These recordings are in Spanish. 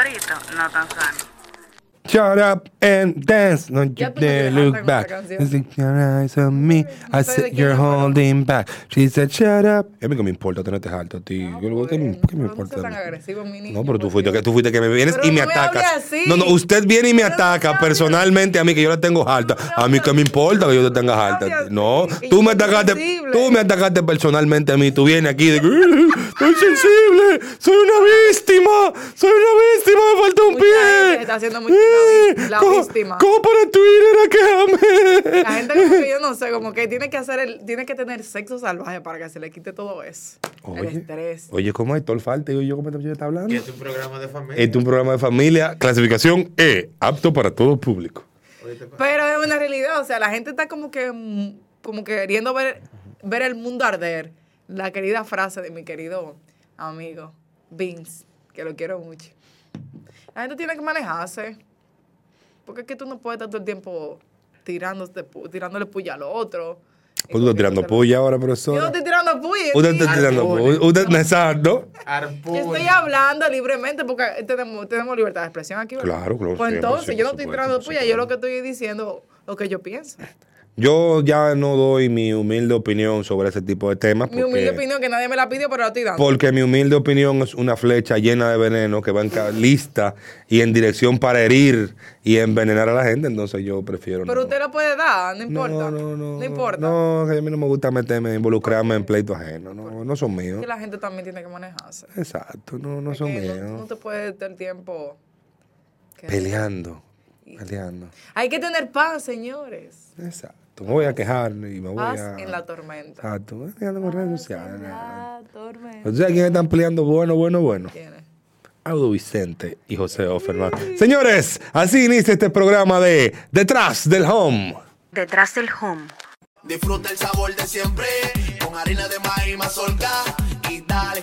corito no tan sano. Shut up and dance. No, you dare dejaste look back. your eyes on me. I said you're holding back. She said, shut up. A mí que me importa tenerte alto a ti. Yo, ¿Qué, me- qué me No importa? seas tan agresivo, mi niño, No, pero tú por fuiste, que, tú fuiste que me vienes Pero y me no atacas. No, no, usted viene y me Pero ataca personalmente a mí que yo la tengo alta. A mí que me importa que yo te tengas alta. No, tú me atacaste, tú me atacaste personalmente a mí. Tú vienes aquí de que soy sensible, soy una víctima, soy una víctima, me falta un pie. está haciendo Eh, la víctima. cojo para Twitter a quejarme. La gente como que yo no sé, como que tiene que hacer el, tiene que tener sexo salvaje para que se le quite todo eso. el Oye, estrés. oye, ¿cómo hay todo el falta? Digo yo, ¿cómo esta muchacha está hablando? Que es un programa de familia. Este es un programa de familia, clasificación E, apto para todo público. Pero es una realidad, o sea, la gente está como que mm, como que queriendo ver, ver el mundo arder. La querida frase de mi querido amigo Vince, que lo quiero mucho. La gente tiene que manejarse. Porque es que tú no puedes estar todo el tiempo tirándote, pu- tirándole puya al otro. Pues tú estás tirando puya ahora, profesor. Yo no estoy tirando puya. Usted está tirando puya. Usted, exacto. Arpón. Yo estoy hablando libremente porque tenemos, tenemos libertad de expresión aquí, ¿verdad? Claro, claro, Pues sí, entonces, sí, yo no estoy supuesto, tirando puya, yo lo que estoy diciendo lo que yo pienso. Yo ya no doy mi humilde opinión sobre ese tipo de temas. Mi humilde Porque, opinión, que nadie me la pidió, pero la estoy dando. porque mi humilde opinión es una flecha llena de veneno que va en lista y en dirección para herir y envenenar a la gente. Entonces yo prefiero pero no. usted la puede dar, no importa. No, no, no. No importa. No, que a mí no me gusta meterme, involucrarme en pleitos ajenos. No, no son míos. Que la gente también tiene que manejarse. Exacto, no, no Es son míos. no, no te puede todo el tiempo. que- Peleando, peleando. Hay que tener paz, señores. Exacto. Me voy a quejar y me voy Paz a. en la tormenta. Exacto. Me estoy en redes sociales. La tormenta. ¿Ustedes quiénes están peleando bueno, bueno, bueno? ¿Quién es? Audo Vicente y José Offerman. Señores, así inicia este programa de Detrás del Home. Detrás del home. Disfruta el sabor de siempre con harina de maíz mazorca y dale,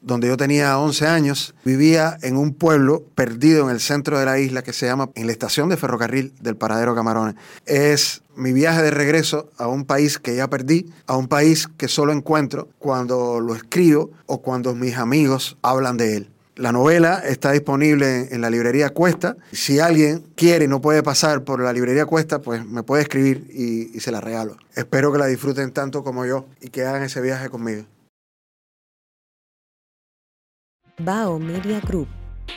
donde yo tenía 11 años, vivía en un pueblo perdido en el centro de la isla que se llama, en la estación de ferrocarril del Paradero Camarones. Es mi viaje de regreso a un país que ya perdí, a un país que solo encuentro cuando lo escribo o cuando mis amigos hablan de él. La novela está disponible en, la librería Cuesta. Si alguien quiere y no puede pasar por la librería Cuesta, pues me puede escribir y, y se la regalo. Espero que la disfruten tanto como yo y que hagan ese viaje conmigo. Bao Media Group.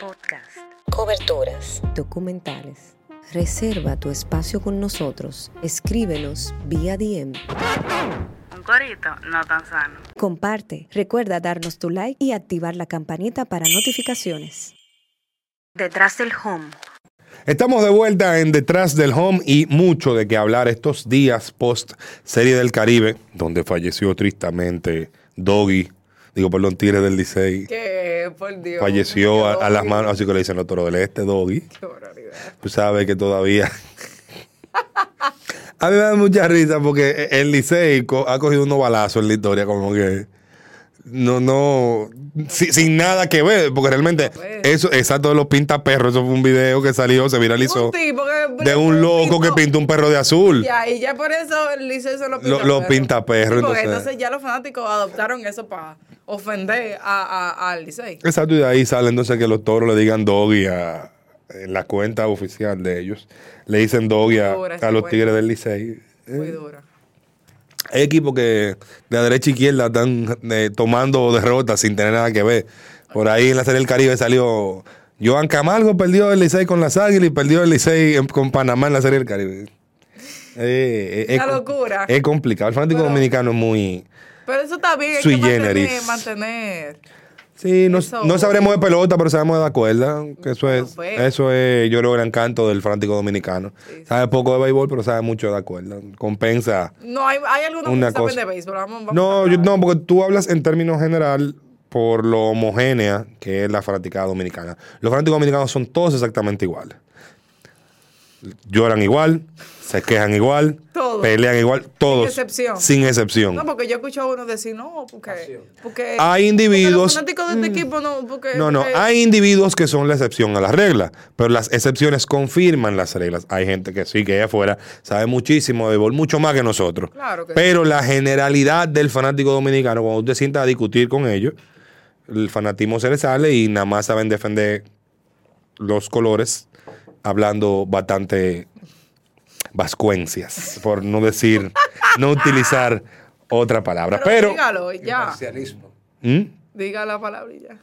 Podcast. Coberturas. Documentales. Reserva tu espacio con nosotros. Escríbenos vía DM. Un corito no tan sano. Comparte. Recuerda darnos tu like y activar la campanita para notificaciones. Detrás del home. Estamos de vuelta en Detrás del Home y mucho de qué hablar estos días post Serie del Caribe, donde falleció tristemente Doggy, digo, perdón, Tigre del Licey. Que, por Dios. Falleció a, las manos, así que le dicen los toros del este, Doggy. Qué barbaridad. Tú sabes que todavía. A mí me da mucha risa porque el Licey ha cogido unos balazos en la historia, como que. No, no, si- sin nada que ver, porque realmente pues. eso, exacto de los pintaperros, eso fue un video que salió, se viralizó Un tipo que- de un loco que pintó un perro de azul. Ya, y ya por eso el liceo se lo pinta Lo- lo pinta perro, Sí, porque entonces- entonces ya los fanáticos adoptaron eso para ofender a, a- al Licey. Exacto, y de ahí sale entonces que los toros le digan doggy a, en la cuenta oficial de ellos. Le dicen doggy a, los tigres del Licey. Muy dura. Hay equipos que de derecha a izquierda están eh, tomando derrotas sin tener nada que ver. Por ahí en la Serie del Caribe salió Joan Camargo perdió el Licey con las Águilas y perdió el Licey con Panamá en la Serie del Caribe. Eh, eh, Una locura. Es complicado. El fanático Pero- dominicano es muy... Pero eso está bien, hay que mantener, mantener. Sí, no, Eso- no sabremos de pelota, pero sabemos de la cuerda. Que eso es, pues. eso es, yo creo, el encanto del fanático dominicano. Sabe poco de béisbol, pero sabe mucho de la cuerda. Compensa. No, hay, hay algunos Una que saben cosa. de béisbol. Vamos, No, yo- no, porque tú hablas en términos general por lo homogénea que es la fanaticada dominicana. Los fanáticos dominicanos son todos exactamente iguales. Lloran igual, se quejan igual, Todos. pelean igual, todos. excepción. Sin excepción. No, porque yo escucho a uno decir, no, porque. porque Hay individuos- Porque los fanáticos de este equipo no. Porque, No, no, porque- hay individuos que son la excepción a la regla, pero las excepciones confirman las reglas. Hay gente que sí, que allá afuera sabe muchísimo de béisbol, mucho más que nosotros. Claro que pero la generalidad del fanático dominicano, cuando usted sienta a discutir con ellos, el fanatismo se le sale y nada más saben defender los colores, hablando bastante vascuencias, por no decir, no utilizar otra palabra. Pero, Dígalo, ya. ¿Mm? Diga la palabra y ya.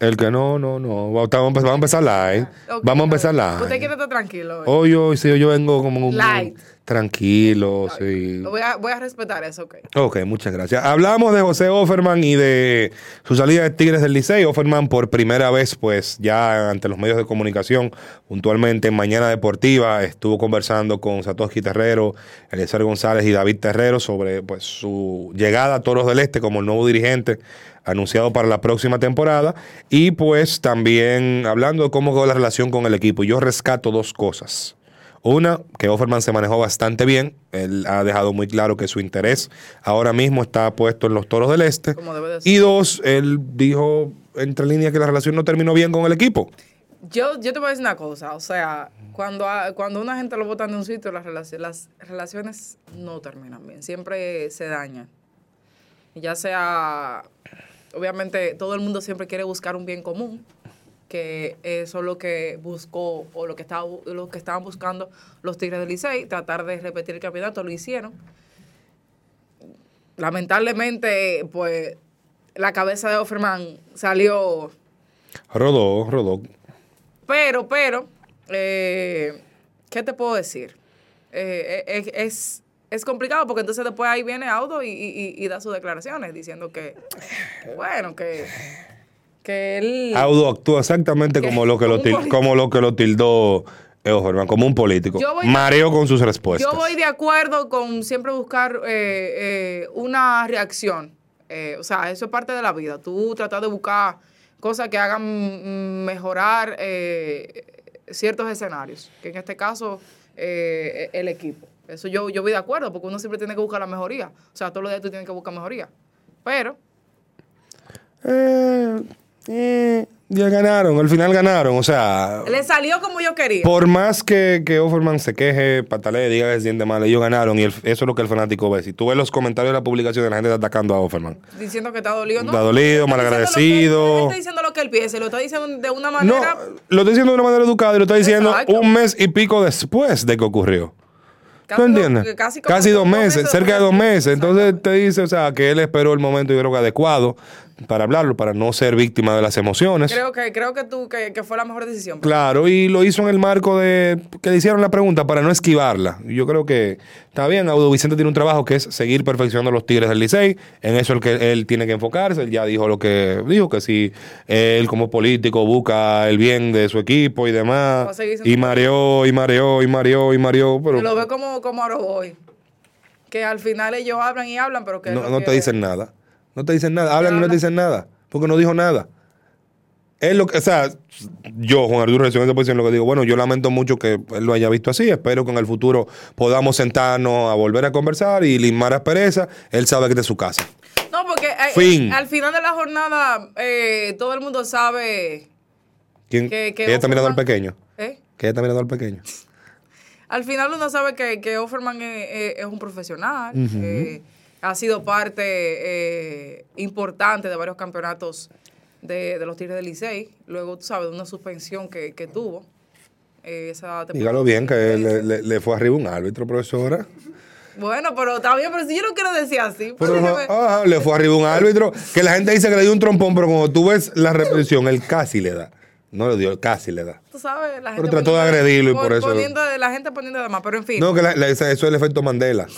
El que no, no, no. Vamos a empezar, vamos a empezar live. Ok, vamos a empezar Usted live. quiere estar tranquilo. hoy. Hoy, sí, yo vengo como en un Light. Tranquilo, sí. Lo Voy, a, voy a respetar eso, ok. Ok, muchas gracias. Hablamos de José Offerman y de su salida de Tigres del Licey. Offerman por primera vez, pues ya ante los medios de comunicación, puntualmente en Mañana Deportiva, estuvo conversando con Satoshi Terrero, Eliezer González y David Terrero sobre pues su llegada a Toros del Este como el nuevo dirigente anunciado para la próxima temporada y pues también hablando de cómo quedó la relación con el equipo. Yo rescato dos cosas. Una, que Offerman se manejó bastante bien. Él ha dejado muy claro que su interés ahora mismo está puesto en los toros del este. Como debe de ser. Y dos, él dijo entre líneas que la relación no terminó bien con el equipo. Yo, yo te voy a decir una cosa, o sea, cuando, a- cuando una gente lo botan de un sitio, las relaciones, las relaciones no terminan bien, siempre se dañan. Ya sea, obviamente todo el mundo siempre quiere buscar un bien común, que eso es lo que buscó o lo que, estaba, lo que estaban buscando los Tigres del Licey, tratar de repetir el campeonato, lo hicieron. Lamentablemente, pues, la cabeza de Offerman salió Rodó, rodó. pero, pero, eh, ¿qué te puedo decir? Eh, eh, es, es complicado porque entonces después ahí viene Auto y, y- y da sus declaraciones diciendo que, bueno, que, que él... Audo actúa exactamente como lo que lo, Como un til- político. como lo, que lo tildó como un político. Mareo con sus respuestas. Yo voy de acuerdo con siempre buscar eh, eh, una reacción. Eh, o sea, eso es parte de la vida. Tú tratas de buscar cosas que hagan mm, mejorar eh, ciertos escenarios. Que en este caso, eh, el equipo. Eso yo, yo voy de acuerdo, porque uno siempre tiene que buscar la mejoría. O sea, todos los días tú tienes que buscar mejoría. Pero, Eh, eh, ya ganaron, al final ganaron. O sea, le salió como yo quería. por más que, que Offerman se queje, patalee, diga que se siente mal, ellos ganaron y el- eso es lo que el fanático ve. Si tú ves los comentarios de la publicación de la gente está atacando a Offerman. diciendo que está dolido. No, Está dolido, está malagradecido. él está diciendo lo que él piensa, lo está diciendo de una No, manera... lo está diciendo de una manera educada y lo está diciendo Exacto. un mes y pico después de que ocurrió. Casi ¿Tú dos- quientes? casi dos meses, cerca de dos meses. Entonces te dice, o sea, que él esperó el momento, yo creo que adecuado para hablarlo, para no ser víctima de las emociones. Creo que, creo que tú, que, que fue la mejor decisión. Claro, y lo hizo en el marco de que le hicieron la pregunta para no esquivarla. Yo creo que está bien, Audo Vicente tiene un trabajo que es seguir perfeccionando los Tigres del Licey. En eso el que él tiene que enfocarse. Él ya dijo lo que dijo, que si él como político busca el bien de su equipo y demás. Y mareó, y mareó, y mareó, y mareó. Pero lo ve como, como Aroboy. Que al final ellos hablan y hablan, pero que... no, no que- te dicen nada. No te dicen nada. Hablan y no te dicen nada. Porque no dijo nada. Es lo que, o sea, yo, Juan Arturo, en esta posición, lo que digo, bueno, yo lamento mucho que él lo haya visto así. Espero que en el futuro podamos sentarnos a volver a conversar y limar aspereza. Él sabe que esta es su casa. No, porque eh, Fin. al final de la jornada, eh, todo el mundo sabe. ¿Quién? que- que ella está mirando al pequeño. ¿eh? Que ella está mirando al pequeño. Al final uno sabe que, que Offerman es, es- un profesional. eh, ha sido parte eh, importante de varios campeonatos de, de los Tigres del Licey. Luego, tú sabes, de una suspensión que, que tuvo. eh, esa. Dígalo bien, que le, le- le fue arriba un árbitro, profesora. Bueno, pero está bien, pero si yo no quiero decir así. pues Pero, déjeme- ajá, le fue arriba un árbitro. Que la gente dice que le dio un trompón, pero cuando tú ves la repetición, él casi le da. No le dio, casi le da. Tú sabes, la Pero gente trató de agredirlo y por eso- poniendo- la gente poniendo de más, pero en fin. No, que la- eso es el efecto Mandela.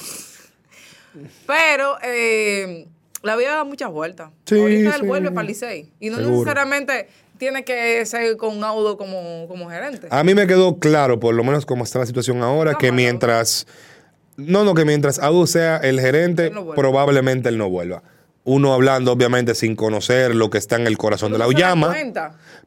Pero eh, la vida da muchas vueltas. Sí, Ahorita él sí. vuelve para Licey. Y no Seguro. necesariamente tiene que ser con Audo como, como gerente. A mí me quedó claro, por lo menos como está la situación ahora, No, que mientras. No, no, que mientras Adu sea el gerente, Él no vuelve. probablemente él no vuelva. Uno hablando, obviamente, sin conocer lo que está en el corazón de la llama.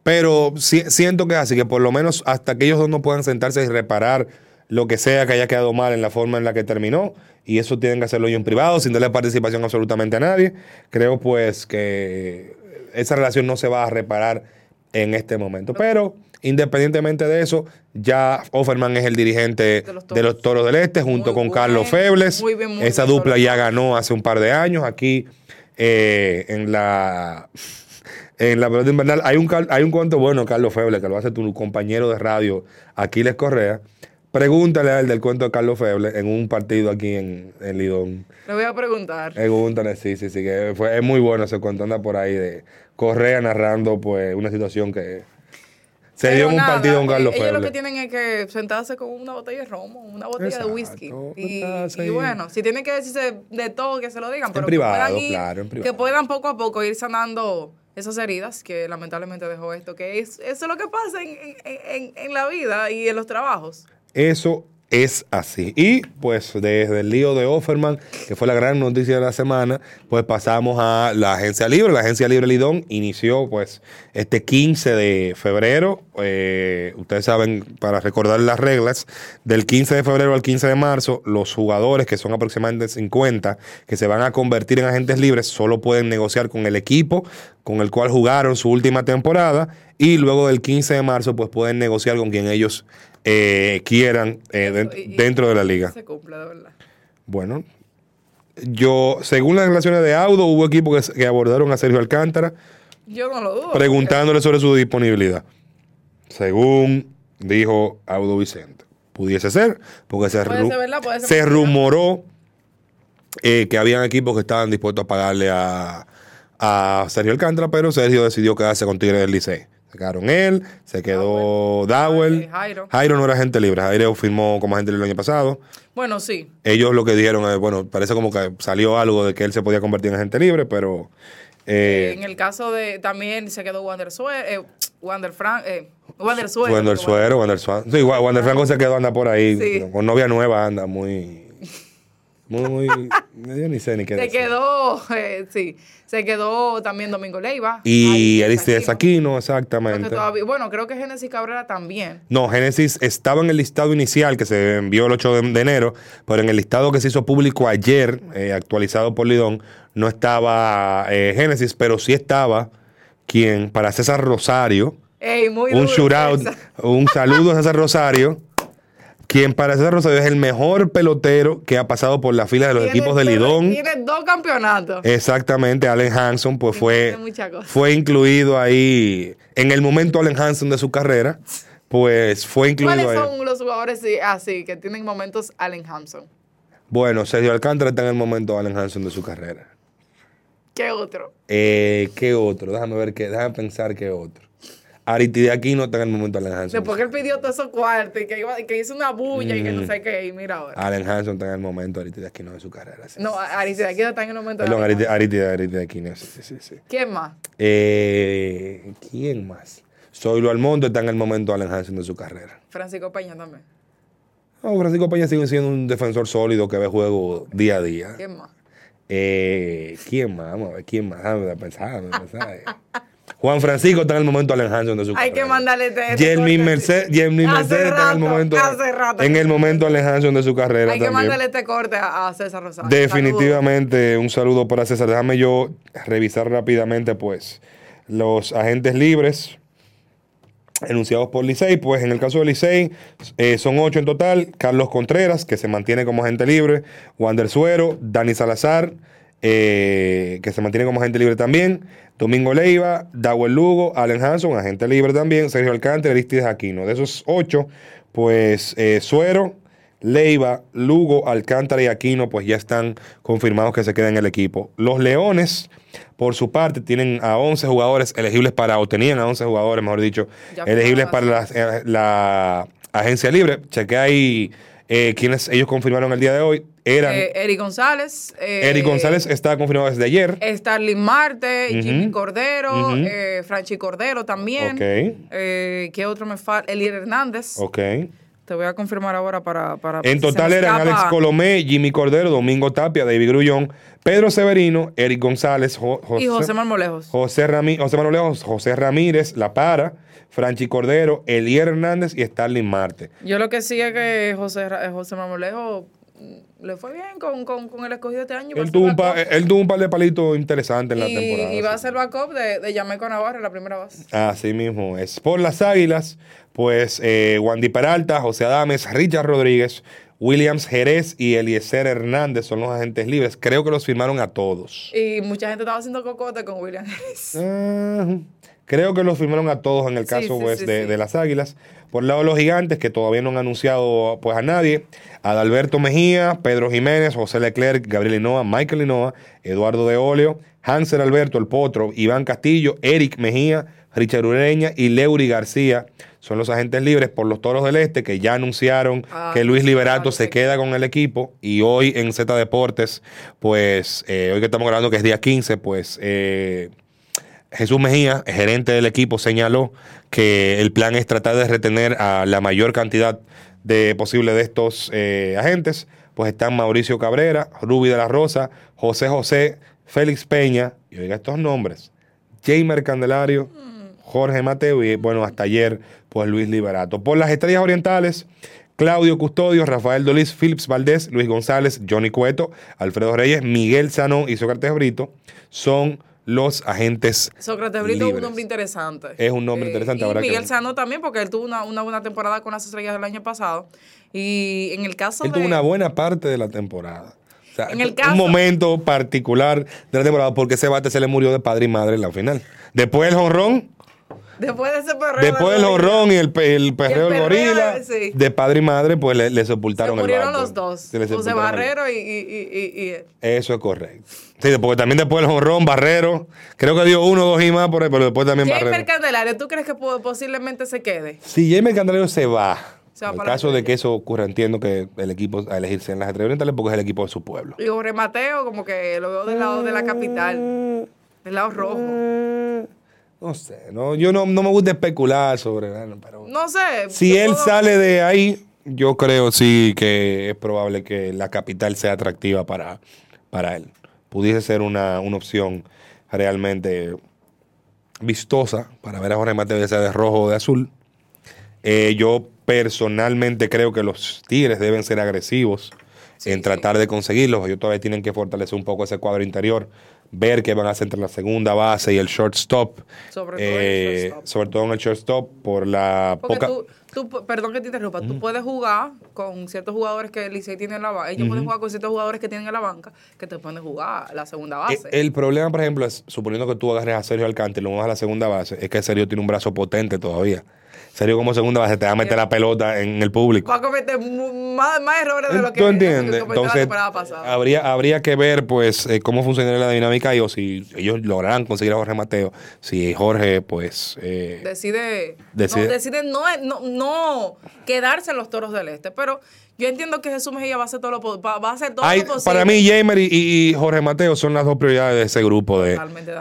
Pero si- siento que es así, que por lo menos hasta que ellos dos no puedan sentarse y reparar lo que sea que haya quedado mal en la forma en la que terminó, y eso tienen que hacerlo ellos en privado, sin darle participación absolutamente a nadie, creo pues que esa relación no se va a reparar en este momento. Pero independientemente de eso, ya Offerman es el dirigente De de los Toros. Toros, del Este, junto Muy con Carlos Febles. muy bien, muy esa bien, dupla ya ganó hace un par de años aquí eh, en la en la pelota invernal. Hay un, hay un cuento bueno, Carlos Feble, que lo hace tu compañero de radio, Aquiles Correa. Pregúntale a él del cuento de Carlos Feble en un partido aquí en, en Lidón. Le voy a preguntar. Pregúntale, sí, sí, sí, que fue, es muy bueno ese cuento, anda por ahí de Correa narrando pues una situación que se Pero dio en un nada, partido con eh, Carlos Ellos lo Feble. que tienen es que sentarse con una botella de romo, una botella Exacto, de whisky. Y, bueno, si tienen que decirse de todo, que se lo digan. Pero privado, que, puedan ir- claro, en privado. que puedan poco a poco ir sanando esas heridas que lamentablemente dejó esto. Que es, eso es lo que pasa en, en- en- en la vida y en los trabajos. Eso es así. Y pues desde el lío de Offerman, que fue la gran noticia de la semana, pues pasamos a la agencia libre. La agencia libre Lidón inició pues este 15 de febrero. Eh, ustedes saben, para recordar las reglas, del 15 de febrero al 15 de marzo, los jugadores, que son aproximadamente 50, que se van a convertir en agentes libres, solo pueden negociar con el equipo con el cual jugaron su última temporada. Y luego del 15 de marzo, pues pueden negociar con quien ellos eh, quieran eh, y- dentro de la liga. Se cumple, de verdad. Bueno, yo, según las declaraciones de Audo, hubo equipos que, que abordaron a Sergio Alcántara Yo no lo dudo. preguntándole sobre su disponibilidad. Según dijo Audo Vicente. Pudiese ser, porque se, ru- se rumoró eh, que habían equipos que estaban dispuestos a pagarle a, a Sergio Alcántara, pero Sergio decidió quedarse con Tigres del Licey. Se quedaron él, se quedó Dowell. Eh, Jairo. Jairo no era agente libre, Jairo firmó como agente libre el año pasado. Bueno, sí. Ellos lo que dijeron es, bueno, parece como que salió algo de que él se podía convertir en agente libre, pero eh, en el caso de también se quedó Wander Suero, eh, Wander Frank, eh, Wander Suero. Wander Suero, Wander. Sí, Wa- Wander Franco se quedó, anda por ahí, Sí. con novia nueva, anda muy... Muy, yo ni sé ni qué Se decir. quedó, eh, sí, se quedó también Domingo Leiva. Y Aristides Aquino, exactamente. todavía- bueno, creo que Genesis Cabrera también. No, Génesis estaba en el listado inicial que se envió el 8 de, de enero, pero en el listado que se hizo público ayer, eh, actualizado por Lidón, no estaba eh, Génesis, pero sí estaba quien, para César Rosario, Ey, muy un duro, shootout, un saludo a César Rosario, quien para César Rosario es el mejor pelotero que ha pasado por la fila de los Tiene- equipos de Lidón. Tiene dos campeonatos. Exactamente, Allen Hanson pues fue, fue incluido ahí en el momento Allen Hanson de su carrera, pues fue incluido ¿Cuáles ahí. son los jugadores sí, así que tienen momentos Allen Hampson? Bueno, Sergio Alcántara está en el momento Allen Hanson de su carrera. ¿Qué otro? Eh, ¿Qué otro? Déjame ver qué, déjame pensar qué otro. Ariti aquí no está en el momento Allen Hanson. Después que él pidió todos esos cuartos y que, iba- que hizo una bulla y que Mm. no sé qué, y mira ahora. Allen Hanson está en el momento Ariti aquí no de su carrera. sí. No, Aristide aquí está en el momento de Perdón, Allen Ariti, Hampson. Ariti, Ariti aquí no. Sí, sí, sí. ¿Quién más? Eh, ¿Quién más? Zoilo Almonte está en el momento Allen Hanson de su carrera. Francisco Peña también. No, Francisco Peña sigue siendo un defensor sólido que ve juego día a día. ¿Quién más? Eh, ¿Quién más? Vamos a ver, ¿quién más? Déjame pensar, déjame pensar. Juan Francisco está en el momento Allen Hanson de su Hay que mandarle este. este Jeremy corte. Mercedes, Jeremy Mercedes está en el momento, hace rato. en el momento Allen Hanson de su carrera Hay que mandarle este corte a, a César Rosario. Definitivamente un saludo para César. Déjame yo revisar rápidamente, pues, los agentes libres enunciados por Licey. Pues en el caso de Licey eh, son ocho en total. Carlos Contreras, que se mantiene como agente libre. Wander Suero, Dani Salazar, eh, que se mantiene como agente libre también. Domingo Leiva, Dawel Lugo, Allen Hanson, agente libre también. Sergio Alcántara, Aristides Aquino. De esos ocho, pues eh, Suero, Leiva, Lugo, Alcántara y Aquino, pues ya están confirmados que se quedan en el equipo. Los Leones, por su parte, tienen a 11 jugadores elegibles para, o tenían a 11 jugadores, mejor dicho, Ya elegibles para la, eh, la agencia libre. Chequé ahí eh, quienes ellos confirmaron el día de hoy. Eran Eh, Eric González. eh, Eric González, está confirmado desde ayer. Starling Marte. Jimmy Cordero, eh, Franchi Cordero también. Ok. Eh, ¿Qué otro me falta? Elier Hernández. Ok. Te voy a confirmar ahora para. para En total eran. Alex Colomé, Jimmy Cordero, Domingo Tapia, David Grullón, Pedro Severino, Eric González, Jo- Y José Marmolejos. José, Ramí José Manuel Lejos, José Ramírez, La Para, Franchi Cordero, Elier Hernández y Starling Marte. Yo lo que sí es que José, eh, José Marmolejo mm, le fue bien con, con, con el escogido este año. Él tuvo, un pa- él tuvo un par de palitos interesantes en la temporada. y va a ser backup de, de Yameco Navarro en la primera base. Así mismo es. Por las Águilas, pues eh, Wandy Peralta, José Adames, Richard Rodríguez, Williams Jerez y Eliezer Hernández son los agentes libres. Creo que los firmaron a todos. Y mucha gente estaba haciendo cocote con William Harris. Ah, creo que los firmaron a todos en el caso sí, pues, sí, de, las Águilas. Por el lado de los gigantes, que todavía no han anunciado pues, a nadie, Adalberto Mejía, Pedro Jiménez, José Leclerc, Gabriel Hinoa, Michael Hinoa, Eduardo de Oleo, Hansel Alberto, el Potro, Iván Castillo, Eric Mejía, Richard Ureña y Leury García. Son los agentes libres por los Toros del Este que ya anunciaron Ah, que Luis Liberato se queda con el equipo. Y hoy en Z Deportes, pues eh, hoy que estamos grabando que es día 15, pues eh, Jesús Mejía, gerente del equipo, señaló que el plan es tratar de retener a la mayor cantidad de posible de estos eh, agentes. Pues están Mauricio Cabrera, Ruby de la Rosa, José José, Félix Peña, y oiga estos nombres, Jamer Candelario, Jorge Mateo y bueno, hasta ayer, pues Luis Liberato. Por las estrellas orientales, Claudio Custodio, Rafael Dolís, Philips Valdés, Luis González, Johnny Cueto, Alfredo Reyes, Miguel Sanón y Sócrates Brito son los agentes Sócrates Brito es un nombre interesante. Eh, Es un nombre interesante, Y que Miguel ver. Sano también, porque él tuvo una, una buena temporada con las estrellas del año pasado. Y en el caso Él de. tuvo una buena parte de la temporada. O sea, En el un caso- momento particular de la temporada porque ese bate se le murió de padre y madre en la final. Después el jonrón, Después de ese perreo. después del jonrón y el, pe- el perreo del perreo, gorila, sí. de padre y madre, pues le, le Se sepultaron el murieron los dos. Se le José sepultaron el- Barrero y. y, y, y- y- Eso es correcto. Sí, porque también después el jonrón, Barrero, creo que dio uno dos y más por ahí, pero después también Jamer Barrero. Candelario, ¿tú crees que po- posiblemente se quede? Si Jaime Candelario se va, Se va en el para la caso de que eso ocurra, entiendo que el equipo a elegirse en las estrellas orientales porque es el equipo de su pueblo. Y Jorge Mateo, como que lo veo del lado de la capital, del lado rojo. No sé, no, yo no, no me gusta especular sobre, pero No sé. si él puedo- sale de ahí, yo creo sí que es probable que la capital sea atractiva para, para él. Pudiese ser una, una opción realmente vistosa para ver a Jorge Mateo ya sea de rojo o de azul. Eh, yo personalmente creo que los Tigres deben ser agresivos en tratar de conseguirlos. Ellos todavía tienen que fortalecer un poco ese cuadro interior, ver qué van a hacer entre la segunda base y el shortstop. Sobre todo en el Eh, shortstop. sobre todo en el shortstop por la Porque poca... tú, tú, perdón que te interrumpa, tú puedes jugar con ciertos jugadores que el Licey tiene en la banca. Ellos pueden jugar con ciertos jugadores que tienen en la banca que te pueden jugar la segunda Eh, base. El problema, por ejemplo, es, suponiendo que tú agarres a Sergio Alcántara y lo muevas a la segunda base, es que Sergio tiene un brazo potente todavía. Sergio como segunda base te va a meter la pelota en el público. Va a cometer más, más errores de lo que ¿Tú entiendes? Entonces, habría, habría que ver pues eh, cómo funcionaría la dinámica y o si ellos lograrán conseguir a Jorge Mateo. Si Jorge, pues... eh, decide, Decide- no, decide no, no, no quedarse en los toros del este. Pero yo entiendo que Jesús Mejía va a hacer todo lo, va, a hacer todo hay- lo posible. para mí, Jamer y, y Jorge Mateo son las dos prioridades de ese grupo de,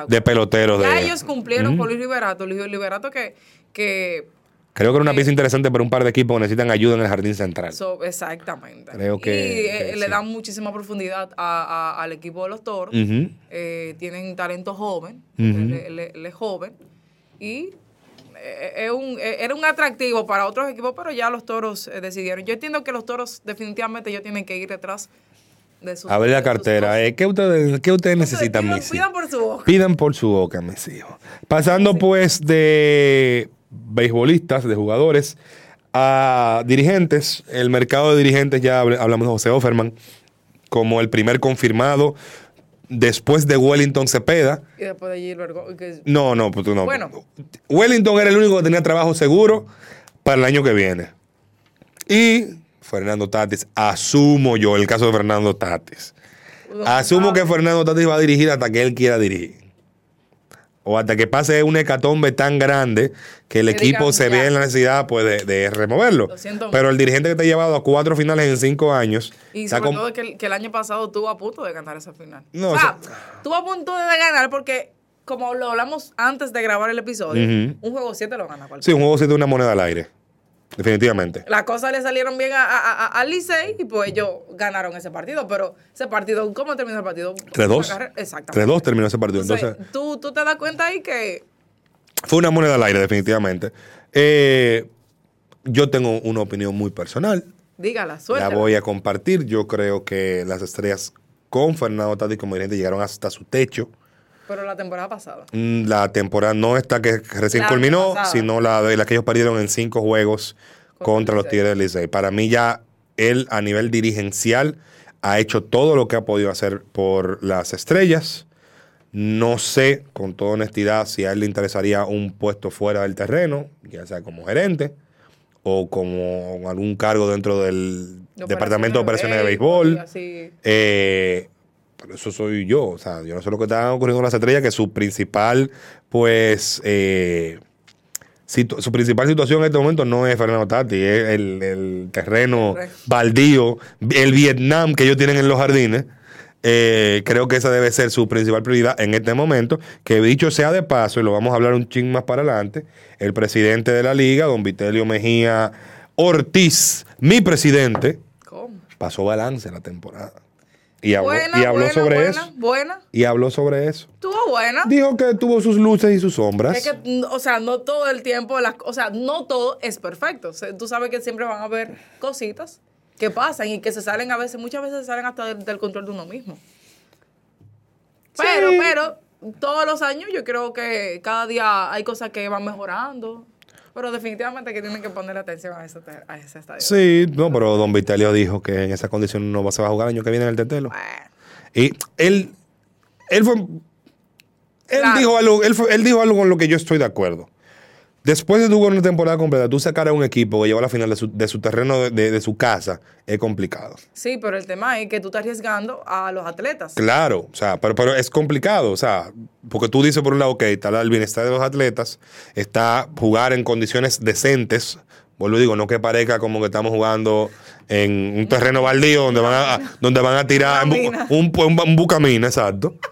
de peloteros. Ya de- ellos cumplieron con Luis Liberato. Luis Liberato que, que Creo que era una pieza interesante para un par de equipos que necesitan ayuda en el jardín central. So, exactamente. Creo que- Y eh, que le sí. dan muchísima profundidad a- a- al equipo de los toros. Eh, tienen talento joven. Ujú. él, él- él es joven. y eh, es un, era un atractivo para otros equipos, pero ya los toros decidieron. Yo entiendo que los toros definitivamente ellos tienen que ir detrás de sus A ver la cartera. eh, ¿qué, ustedes, ¿Qué ustedes necesitan, mis pidan por su boca. Pidan por su boca, mis hijos. Pasando pues de beisbolistas, de jugadores, a dirigentes. El mercado de dirigentes, ya habl- hablamos de José Offerman como el primer confirmado después de Wellington Cepeda. Y después de Gilbert Go- que- No, no, pues tú no. Bueno. Wellington era el único que tenía trabajo seguro para el año que viene. Y Fernando Tatis, asumo yo el caso de Fernando Tatis. Asumo que Fernando Tatis va a dirigir hasta que él quiera dirigir. O hasta que pase una hecatombe tan grande que el equipo se vea en la necesidad pues, de, de removerlo. Pero el dirigente que te ha llevado a cuatro finales en cinco años. Y sobre todo que el, que el año pasado estuvo a punto de ganar esa final. No, o sea, o sea- estuvo a punto de ganar porque, como lo hablamos antes de grabar el episodio, un juego 7 lo gana cualquiera. Sí, un juego siete una moneda al aire. Definitivamente. Las cosas le salieron bien a, a, a- al Licey y pues ellos ganaron ese partido. Pero ese partido, ¿cómo terminó el partido? 3-2. Una carrera- Exactamente. 3-2 terminó ese partido. Entonces, Entonces, tú, tú te das cuenta ahí que fue una moneda al aire, definitivamente. Eh, yo tengo una opinión muy personal. dígala, suelta. La voy a compartir. Yo creo que las estrellas con Fernando Tatis como dirigente llegaron hasta su techo. Pero la temporada pasada. Mm, La temporada no esta que recién La culminó, sino la de la que ellos perdieron en cinco juegos Contra los. Tigres del Licey. Para mí ya él a nivel dirigencial ha hecho todo lo que ha podido hacer por las estrellas. No sé, con toda honestidad, si a él le interesaría un puesto fuera del terreno, ya sea como gerente o como algún cargo dentro del De Departamento de Operaciones de Béisbol. Eh, pero eso soy yo. O sea, yo no sé lo que está ocurriendo con las estrellas, que su principal, pues, eh, su principal situación en este momento no es Fernando Tati, es el, el terreno baldío, el Vietnam que ellos tienen en los jardines. Eh, creo que esa debe ser su principal prioridad en este momento. Que dicho sea de paso, y lo vamos a hablar un ching más para adelante, el presidente de la liga, don Vitelio Mejía Ortiz, mi presidente, ¿Cómo? pasó balance en la temporada. Y habló, Buena, y habló buena, sobre buena, eso. Buena. Y habló sobre eso. Estuvo buena. Dijo que tuvo sus luces y sus sombras. Es que, mm, o sea, no todo el tiempo, las, o sea, no todo es perfecto. O sea, tú sabes que siempre van a haber cositas que pasan y que se salen a veces, muchas veces se salen hasta del, del control de uno mismo. Pero, pero, todos los años yo creo que cada día hay cosas que van mejorando. Pero definitivamente que tienen que ponerle atención a ese, te- a ese estadio. Sí, no, pero don Vitelio dijo que en esa condición no se va a jugar el año que viene en el Tetelo. Bueno, Y él, él fue. Él, Claro. dijo algo, él, fue- él dijo algo con lo que yo estoy de acuerdo. Después de tu una temporada completa, tú sacar a un equipo que lleva a la final de su, de su terreno, de, de- de su casa, es complicado. sí, pero el tema es que tú estás arriesgando a los atletas. Claro, o sea, pero, pero es complicado, o sea, porque tú dices por un lado, ok, está el bienestar de los atletas, está jugar en condiciones decentes, vuelvo y digo, no que parezca como que estamos jugando en un terreno baldío donde van a, donde van a tirar un, un bucamina, exacto.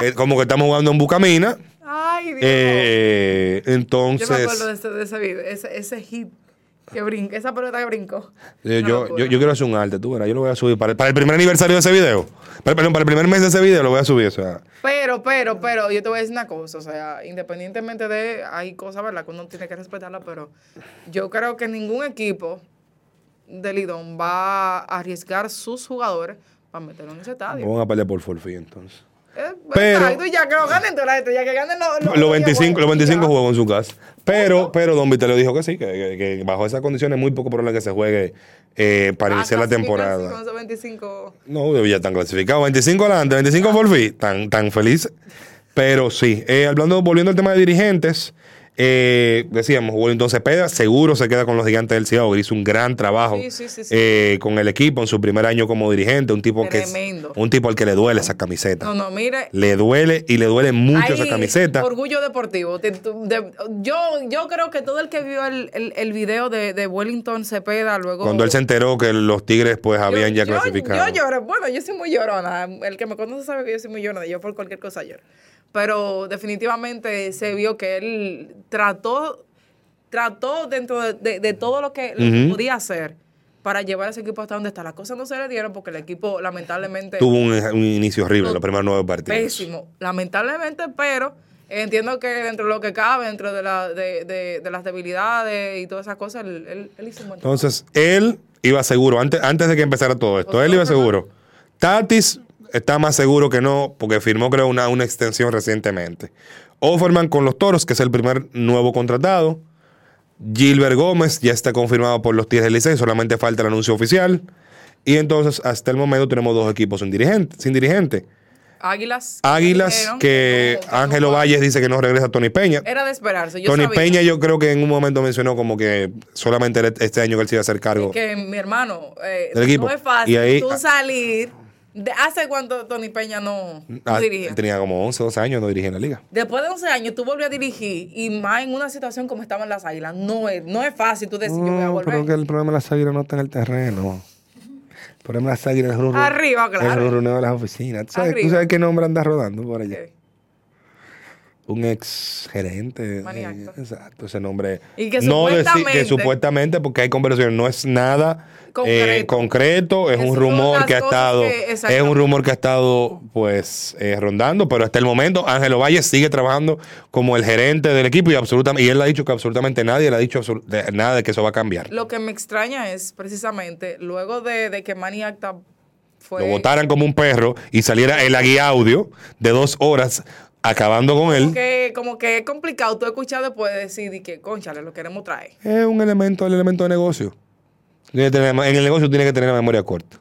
Eh, como que estamos jugando en bucamina. Ay, Dios. Eh, Yo entonces, me acuerdo de ese, de ese video, ese, ese hit que brinca, esa pelota que brincó. eh, yo, yo, yo quiero hacer un arte, tú verás, yo lo voy a subir para, el- para el primer aniversario de ese video. Para, perdón, para el primer mes de ese video lo voy a subir, o sea. Pero, pero, pero, yo te voy a decir una cosa, o sea, independientemente de, hay cosas, ¿verdad? Que uno tiene que respetarlas, pero yo creo que ningún equipo de Lidón va a arriesgar sus jugadores para meterlo en ese estadio. Vamos a pelear por forfeit entonces. Eh, Pero- exacto, ya que lo ganen que ganen los, los, Los 25, los 25 juegos. juegos en su casa. Pero, pero Don Vitelio dijo que sí, que, que- que bajo esas condiciones es muy poco probable que se juegue eh, para Ah, iniciar la temporada. Con esos 25. No, ya están clasificados. 25 adelante, 25 por fin. Tan, tan feliz. Pero sí, eh, hablando, volviendo al tema de dirigentes, eh, decíamos, Wellington Cepeda seguro se queda con los gigantes del que hizo un gran trabajo Sí, sí, sí, sí. eh, con el equipo en su primer año como dirigente, un tipo que es- un tipo al que le duele esa camiseta. No, no, mire. Le duele y le duele mucho esa camiseta. Orgullo deportivo. De- yo, yo creo que todo el que vio el, el, el video de, de Wellington Cepeda luego. Cuando él se enteró que los Tigres pues Yo- habían ya clasificado. Yo lloré. Bueno, yo soy muy llorona. El que me conoce sabe que yo soy muy llorona. Yo por cualquier cosa lloro. Pero definitivamente se vio que él trató, trató dentro de, de- de todo lo que, podía hacer para llevar a ese equipo hasta donde está. Las cosas no se le dieron porque el equipo lamentablemente... Tuvo un, un inicio horrible en los primeros nueve partidos. Pésimo, lamentablemente, pero Entiendo que dentro de lo que cabe, dentro de, la, de, de, de las debilidades y todas esas cosas, él, él, él hizo un buen. Entonces, él iba seguro, antes, antes de que empezara todo esto, él iba seguro. Tatis está más seguro que no, porque firmó, creo, una, una extensión recientemente. Offerman con los toros, que es el primer nuevo contratado. Gilbert Gómez ya está confirmado por los Tigres del Licey, solamente falta el anuncio oficial. Y entonces, hasta el momento, tenemos dos equipos sin dirigente. Sin dirigente. Águilas. Águilas, que Ángelo. Valles dice que no regresa a Tony Peña. Era de esperarse. Yo Tony sabía Peña, yo creo que en un momento mencionó como que solamente este año que él se iba a hacer cargo. que mi hermano, eh, Del equipo. no es fácil Y ahí- tú salir. De, ¿Hace cuánto Tony Peña no, no Ah, dirigía? tenía como 11, 12 años, no dirigía en la liga. Después de 11 años, tú volvías a dirigir y más en una situación como estaban las águilas. No es, no es fácil tú decir, yo voy a No, volver. pero que el problema de las águilas no está en el terreno. El problema de las águilas es el Arriba, claro. El de las oficinas. ¿Tú sabes, tú sabes qué nombre anda rodando por allá? Ok. Un ex gerente. Maniacto. exacto, ese nombre. Y que no decir que supuestamente- supuestamente, porque hay conversaciones, no es nada eh, Concreto. es un rumor que ha estado, que- es un rumor que ha estado pues eh, rondando, pero hasta el momento Ángelo Valle sigue trabajando como el gerente del equipo y absolutamente, y él ha dicho que absolutamente nadie le ha dicho de- nada de que eso va a cambiar. Lo que me extraña es precisamente luego de, de que Manny Acta fue. Lo votaran como un perro y saliera el agui audio de dos horas acabando con como él. que, como que es complicado tú escuchar después de decir y que, conchale, lo queremos traer. Es un elemento, el elemento de negocio. En el negocio tiene que tener la memoria corta.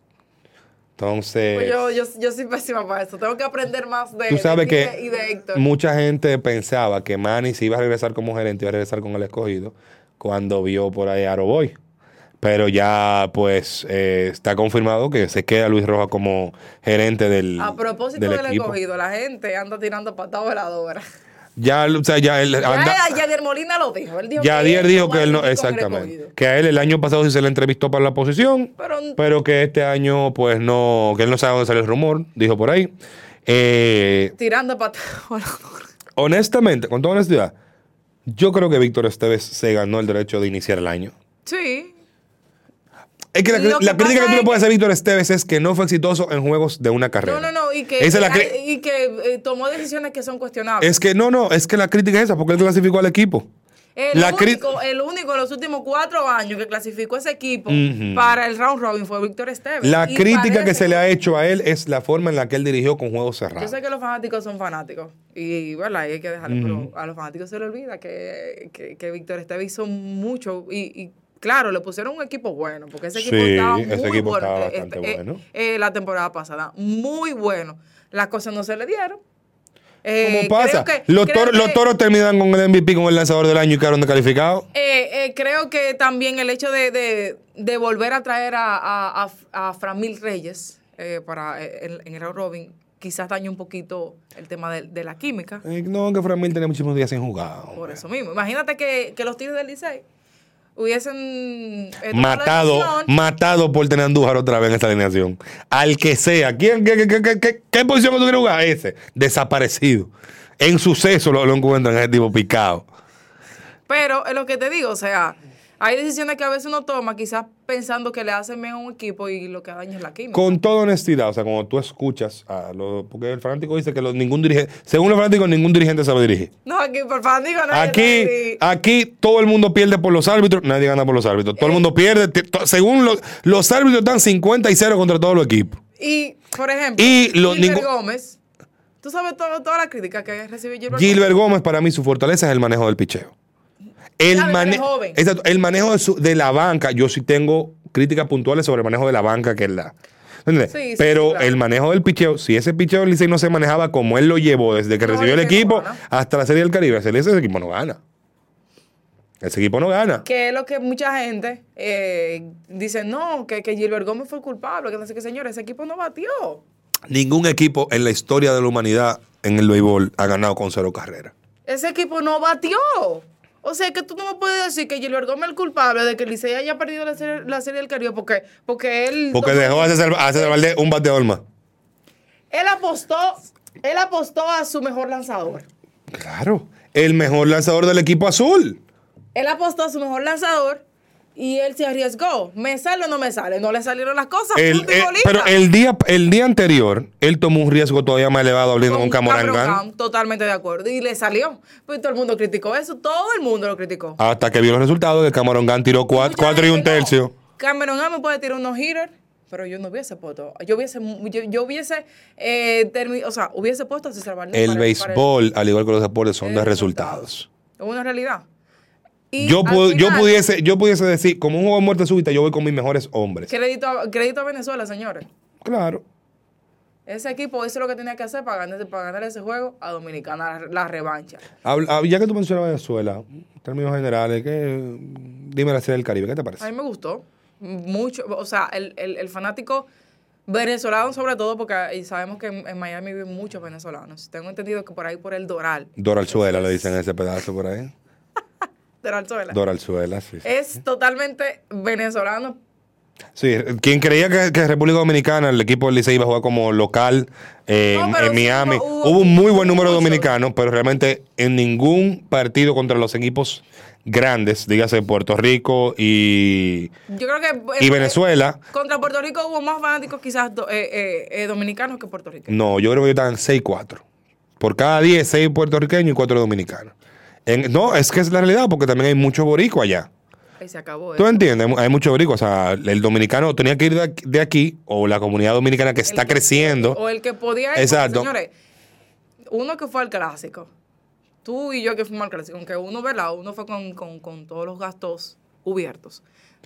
Entonces, Pues yo, yo, yo soy pésima para eso. Tengo que aprender más de, tú sabes de que y de Héctor. mucha gente pensaba que Manny si iba a regresar como gerente, iba a regresar con el escogido cuando vio por ahí a Aroboy. Pero ya, pues, eh, está confirmado que se queda Luis Rojas como gerente del, A propósito del del escogido, la gente anda tirando patadas voladoras. Ya, o sea, ya él anda- Ya Jagger Molina lo dijo. Él dijo Yadier él dijo que él no, exactamente, que a él el año pasado sí se le entrevistó para la posición, Pero- pero, que este año pues no, que él no sabe dónde sale el rumor, dijo por ahí. Eh, Tirando patadas voladoras. honestamente, con toda honestidad, yo creo que Víctor Esteves se ganó el derecho de iniciar el año. Sí. Es que la, que crítica que tú le es puedes hacer a Víctor Esteves es que no fue exitoso en juegos de una carrera. No, no, no. Y que, Esa es la y que eh, tomó decisiones que son cuestionables. Es que no, no, es que la crítica es esa, porque él clasificó al equipo. El, la único, el único en los últimos cuatro años que clasificó ese equipo para el round robin fue Víctor Esteves. La Y crítica que se le ha hecho a él es la forma en la que él dirigió con juegos Yo cerrados. sé que los fanáticos son fanáticos y, bueno, ahí hay que dejarlo, pero a los fanáticos se les olvida que, que, que Víctor Esteves hizo mucho y, y claro, le pusieron un equipo bueno, porque ese equipo Sí, estaba ese muy equipo bueno estaba este- bastante eh, bueno. eh, la temporada pasada, muy bueno. Las cosas no se le dieron. ¿Cómo Eh, pasa? creo que- los, toros, los que- toros terminan con el MVP, con el lanzador del año y quedaron descalificados. Eh, eh, creo que también el hecho de, de- de volver a traer a, a, a, a Framil Reyes para, en, en el robin quizás dañó un poquito el tema de, de la química. No, que Framil tenía muchísimos días sin jugar. Por eso mismo. Imagínate que, que los Tigres del Licey hubiesen eh, Matado, matado por tener Andújar otra vez en esta alineación. Al que sea. ¿Quién, qué, qué- qué- qué- qué- qué posición que tú quieres jugar? Ese. Desaparecido. En suceso lo, lo encuentran ese tipo picado. Pero es lo que te digo, o sea, hay decisiones que a veces uno toma quizás pensando que le hacen bien a un equipo y lo que daña es la química. Con toda honestidad, o sea, cuando tú escuchas a los. Porque el fanático dice que los- ningún dirigente. Según los fanáticos, ningún dirigente sabe dirigir. No, aquí por digo, no Aquí, aquí todo el mundo pierde por los árbitros, nadie gana por los árbitros. Todo el mundo pierde. Según los, los árbitros están 50 y 0 contra todos los equipos. Y, por ejemplo, Y ningún- Gómez, tú sabes todo, toda la crítica que recibe Gilbert, Gilbert Gómez, para mí, su fortaleza es el manejo del picheo. El, mane- es joven. Exacto, el manejo de, su- de la banca, yo sí tengo críticas puntuales sobre el manejo de la banca que él da. ¿Entiendes? Sí, Pero sí, claro. el manejo del picheo, si ese picheo del Licey no se manejaba como él lo llevó desde que No, recibió el es no equipo hasta la Serie del Caribe, ese, ese equipo no gana. Ese equipo no gana. Que es lo que mucha gente eh, dice, no, que, que Gilbert Gómez fue el culpable, que no sé qué, señor, ese equipo no batió. Ningún equipo en la historia de la humanidad en el béisbol ha ganado con cero carreras. Ese equipo no batió. O sea, que tú no me puedes decir que Gilbert Gómez es el culpable de que Licey haya perdido la serie, la serie del Caribe porque, porque él... Porque dejó a César, a César Valdés un bateador más. Él apostó, él apostó a su mejor lanzador. Claro. El mejor lanzador del equipo azul. Él apostó a su mejor lanzador Y él se arriesgó. ¿Me sale o no me sale? No le salieron las cosas. El- eh, pero el día, el día anterior, él tomó un riesgo todavía más elevado hablando con Cameron Camorangán. Totalmente de acuerdo. Y le salió. Pues todo el mundo criticó eso. Todo el mundo lo criticó. Hasta que vio los resultados de Cameron Gunn tiró cuatro y un tercio. Cameron Graham me puede tirar unos hitters. Pero yo no hubiese puesto, yo hubiese, yo, yo hubiese, eh, termi- o sea, hubiese puesto a César Valdés El béisbol, al igual que los deportes, son de resultado. resultados. Es una realidad. Y Yo, yo, pudiese, yo pudiese decir, como un juego de muerte súbita, yo voy con mis mejores hombres. Crédito, a- crédito a Venezuela, señores. Claro. Ese equipo hizo lo que tenía que hacer para ganar, para ganar ese juego a Dominicana, la, la revancha. Habla- hab- ya que tú mencionas Venezuela, en términos generales, ¿qué, dime la serie del Caribe, ¿qué te A parece? mí me gustó mucho, o sea, el, el, el fanático venezolano sobre todo, porque sabemos que en, en Miami viven muchos venezolanos. Tengo entendido que por ahí por el Doral, Doralzuela le dicen ese pedazo por ahí. Doralzuela, Doralzuela, sí. sí. es totalmente venezolano. Sí, quien creía que, que República Dominicana, el equipo del Licey iba a jugar como local eh, No, en- Miami, hubo- hubo, un muy buen número de dominicanos, pero realmente en ningún partido contra los equipos grandes, dígase Puerto Rico y, Yo creo que y eh, Venezuela, Contra Puerto Rico hubo más fanáticos quizás do- eh, eh, dominicanos que puertorriqueños. no, yo creo que estaban 6-4. Por cada 10, 6 puertorriqueños y 4 dominicanos. En- no, es que es la realidad, porque también hay mucho borico allá. Se acabó. ¿Tú eso. entiendes? Hay mucho borico. O sea, el dominicano tenía que ir de aquí, de aquí, o la comunidad dominicana que está que- creciendo. O el que podía ir. Exacto. Señores, uno que fue al clásico. Tú y yo que fuimos al clásico. Aunque uno, ¿verdad? Uno fue con, con, con todos los gastos cubiertos.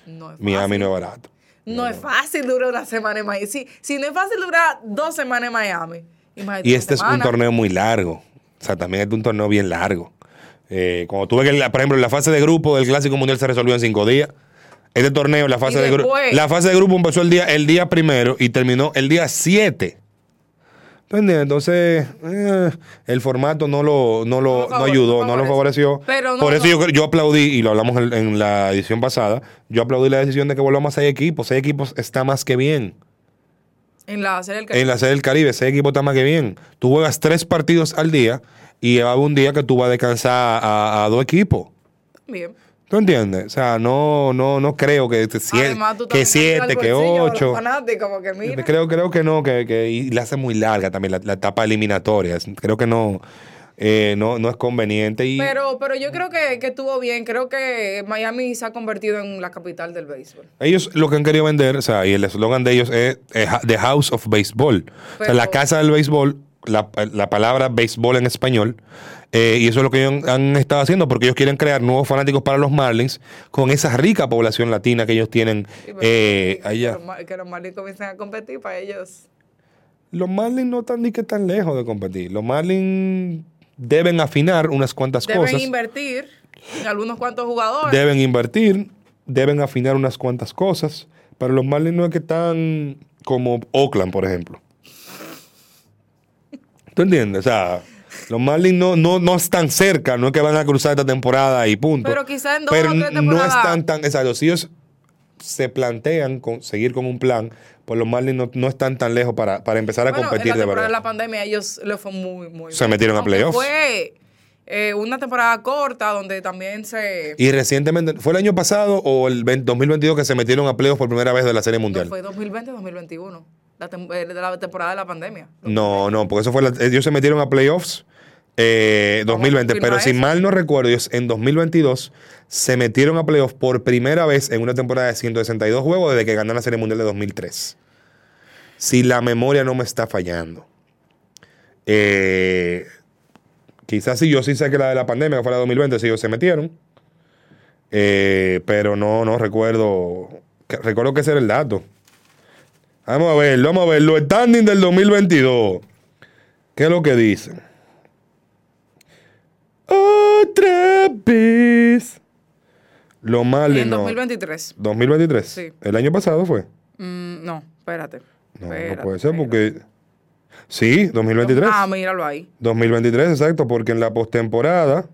No es. Miami no es barato. No es fácil durar una semana en Miami. Si, si no es fácil durar dos semanas en Miami. Y este es un torneo muy largo. O sea, también es un torneo bien largo. Eh, cuando tuve que, la- por ejemplo, la fase de grupo del Clásico Mundial se resolvió en cinco días. Este torneo, la fase, de, gru- después- la fase de grupo empezó el día, el día primero y terminó el día 7. ¿Entiendes? Entonces, eh, el formato no lo, no lo, No ayudó, no no lo favoreció. Pero Por eso yo, aplaudí, y lo hablamos en, en la edición pasada, yo aplaudí la decisión de que volvamos a seis equipos. Seis equipos está más que bien. En la serie del Caribe. En la serie del Caribe, ese equipo está más que bien. Tú juegas tres partidos al día y va a haber un día que tú vas a descansar a, a dos equipos. Bien. ¿Tú entiendes? O sea, no, no, no creo que, te sie- Además, tú que siete, que ocho. mira. Creo, creo que no, que, que y la hace muy larga también la, la etapa eliminatoria. Creo que no, eh, no, no es conveniente. Y Pero, pero yo creo que, que estuvo bien. Creo que Miami se ha convertido en la capital del béisbol. ellos lo que han querido vender, o sea, y el eslogan de ellos es The House of Baseball. o sea, la casa del béisbol, la, la palabra béisbol en español. eh, y eso es lo que ellos han, estado haciendo porque ellos quieren crear nuevos fanáticos para los Marlins con esa rica población latina que ellos tienen Sí, eh, que- allá. Que los, Marlins comiencen a competir para ellos. Los Marlins no están ni que tan lejos de competir. Los Marlins deben afinar unas cuantas Deben cosas. invertir en algunos cuantos jugadores. Deben invertir, deben afinar unas cuantas cosas. Pero los Marlins no es que están como Oakland, por ejemplo. ¿Tú entiendes? O sea, los Marlins no, no, no están cerca, no es que van a cruzar esta temporada y punto. Pero quizá en dos Pero o tres no temporadas- están tan. Exacto, si ellos se plantean con, seguir con un plan, pues los Marlins no, no están tan lejos para, para empezar a Bueno, competir en la de verdad. de la pandemia ellos le fue muy, muy Se bien. metieron a playoffs. Fue eh, una temporada corta donde también se... Y recientemente, ¿fue el año pasado o el 20 2022 que se metieron a playoffs por primera vez de la Serie no, Mundial? fue 2020-2021, la, tem- eh, de la temporada de la pandemia. No, no, porque eso fue la- ellos se metieron a playoffs eh, Vamos a 2020, confirmar pero si mal no recuerdo, ellos en 2022 se metieron a playoffs por primera vez en una temporada de 162 juegos desde que ganaron la Serie Mundial de 2003. Si la memoria no me está fallando. Eh, quizás sí, yo sí sé que la de la pandemia, que fue la de 2020, sí ellos se metieron. Eh, pero no, no recuerdo. que- recuerdo que ese era el dato. Vamos a ver, vamos a ver. Los standings del 2022. ¿Qué es lo que dicen? Otra vez. Lo mal En no. 2023. 2023. Sí. El año pasado fue. Mm, no, espérate. No, espérate, no puede ser espérate. porque. Sí, 2023. Ah, míralo ahí. 2023, exacto, porque en la postemporada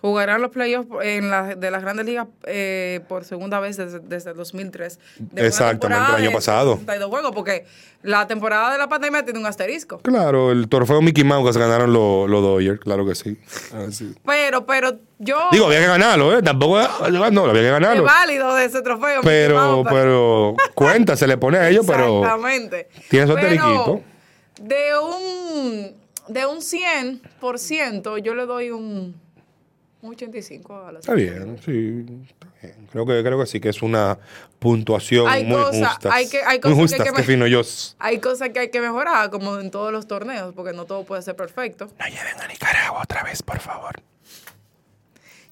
Jugarán los playoffs en la, de las grandes ligas eh, por segunda vez desde, desde el 2003. De Exactamente, el año pasado. 62 juegos, porque la temporada de la pandemia tiene un asterisco. Claro, el trofeo Mickey Mouse que se ganaron los los Dodgers, claro que sí. Ah, sí. Pero, pero yo... Digo, había que ganarlo, ¿eh? Tampoco, no, había que es ganarlo. válido de ese trofeo. Pero, Mouse, pero, cuenta, se le pone a ellos, pero Exactamente. tiene su Pero asteriquito. De un, de un 100%, yo le doy un, un 85 a la está bien, sí. está bien. Creo que, creo que sí, que es una puntuación Hay muy justa. hay que- hay muy cosas que hay que me- defino yo. Hay cosas que hay que mejorar, como en todos los torneos, porque no todo puede ser perfecto. No lleven a Nicaragua otra vez, por favor.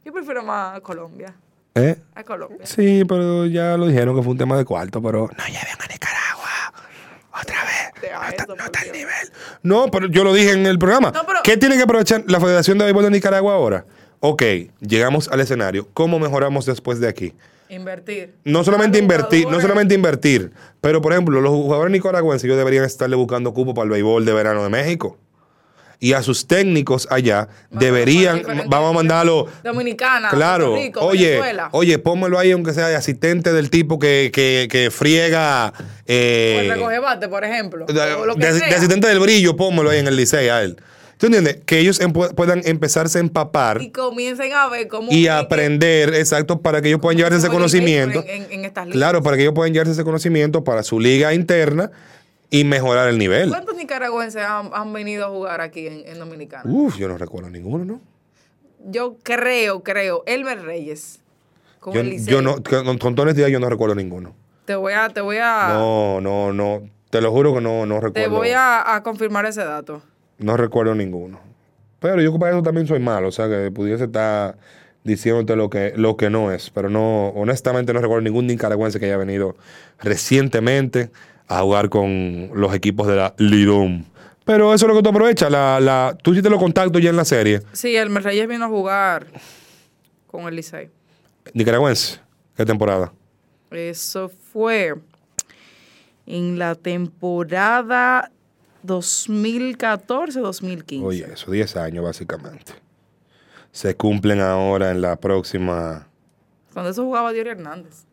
Yo prefiero más a Colombia. ¿Eh? A Colombia. Sí, pero ya lo dijeron que fue un tema de cuarto, pero no lleven a Nicaragua otra vez. No está, eso, no está el Dios. nivel. No, pero yo lo dije en el programa. No, pero- ¿Qué tiene que aprovechar la Federación de Béisbol de Nicaragua ahora? Ok, llegamos al escenario. ¿Cómo mejoramos después de aquí? Invertir. No solamente invertir, no solamente invertir, pero por ejemplo, los jugadores nicaragüenses deberían estarle buscando cupo para el béisbol de verano de México. Y a sus técnicos allá deberían, vamos a mandarlo Dominicana, Claro, Puerto Rico, oye, Venezuela. oye, pónmelo ahí aunque sea de asistente del tipo que, que, que friega eh, el recoge bate, por ejemplo. de, de- asistente del brillo, pónmelo ahí en el liceo a él. ¿Tú entiendes? Que ellos puedan empezarse a empapar Y comiencen a ver cómo. y que- aprender, exacto, para que ellos puedan llevarse ese conocimiento. béisbol En, en estas ligas. Claro, para que ellos puedan llevarse ese conocimiento para su liga interna y mejorar el nivel. ¿Cuántos nicaragüenses han, han venido a jugar aquí en, en Dominicana? Uf, yo no recuerdo ninguno, ¿no? Yo creo, creo. Elmer Reyes. Con Yo, el yo no, con, con honestidad, yo no recuerdo ninguno. Te voy a, te voy a, No, no, no. Te lo juro que no, no te recuerdo. voy a, a confirmar ese dato. No recuerdo ninguno. Pero yo para eso también soy malo, o sea que pudiese estar diciéndote lo que, lo que no es. Pero no, honestamente no recuerdo ningún nicaragüense que haya venido recientemente a jugar con los equipos de la Lidom. Pero eso es lo que tú aprovechas. La, la, tú hiciste los contactos ya en la serie. Sí, Elmer Reyes vino a jugar con el Licey. Nicaragüense. ¿Qué temporada? Eso fue en la temporada 2014-2015. Oye, eso, 10 años básicamente. Se cumplen ahora en la próxima. Cuando eso jugaba Diori Hernández.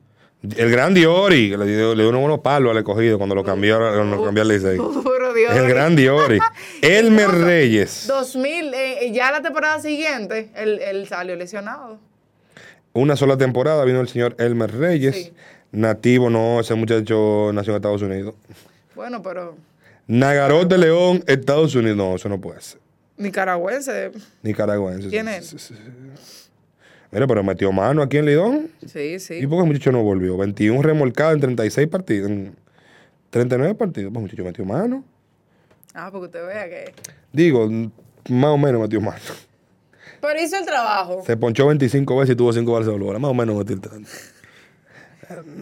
El gran Diori, le dio, le dio unos buenos palos al escogido cuando lo cambió, cuando lo Diori. El gran Diori. Elmer Reyes. 2000, eh, ya la temporada siguiente, él, él salió lesionado. Una sola temporada vino el señor Elmer Reyes. Sí. Nativo, no, ese muchacho nació en Estados Unidos. Bueno, pero Nagarot de León, Estados Unidos. No, eso no puede ser. nicaragüense. Nicaragüense. ¿Quién es? sí, sí, sí. Mira, pero metió mano aquí en Lidón. Sí, sí. ¿Y por qué el muchacho no volvió? 21 remolcados en 36 partidos. En 39 partidos. Pues el muchacho metió mano. Ah, porque usted vea que. Digo, más o menos metió mano. Pero hizo el trabajo. Se ponchó 25 veces y tuvo 5 balas de bola. Más o menos metió el tanto.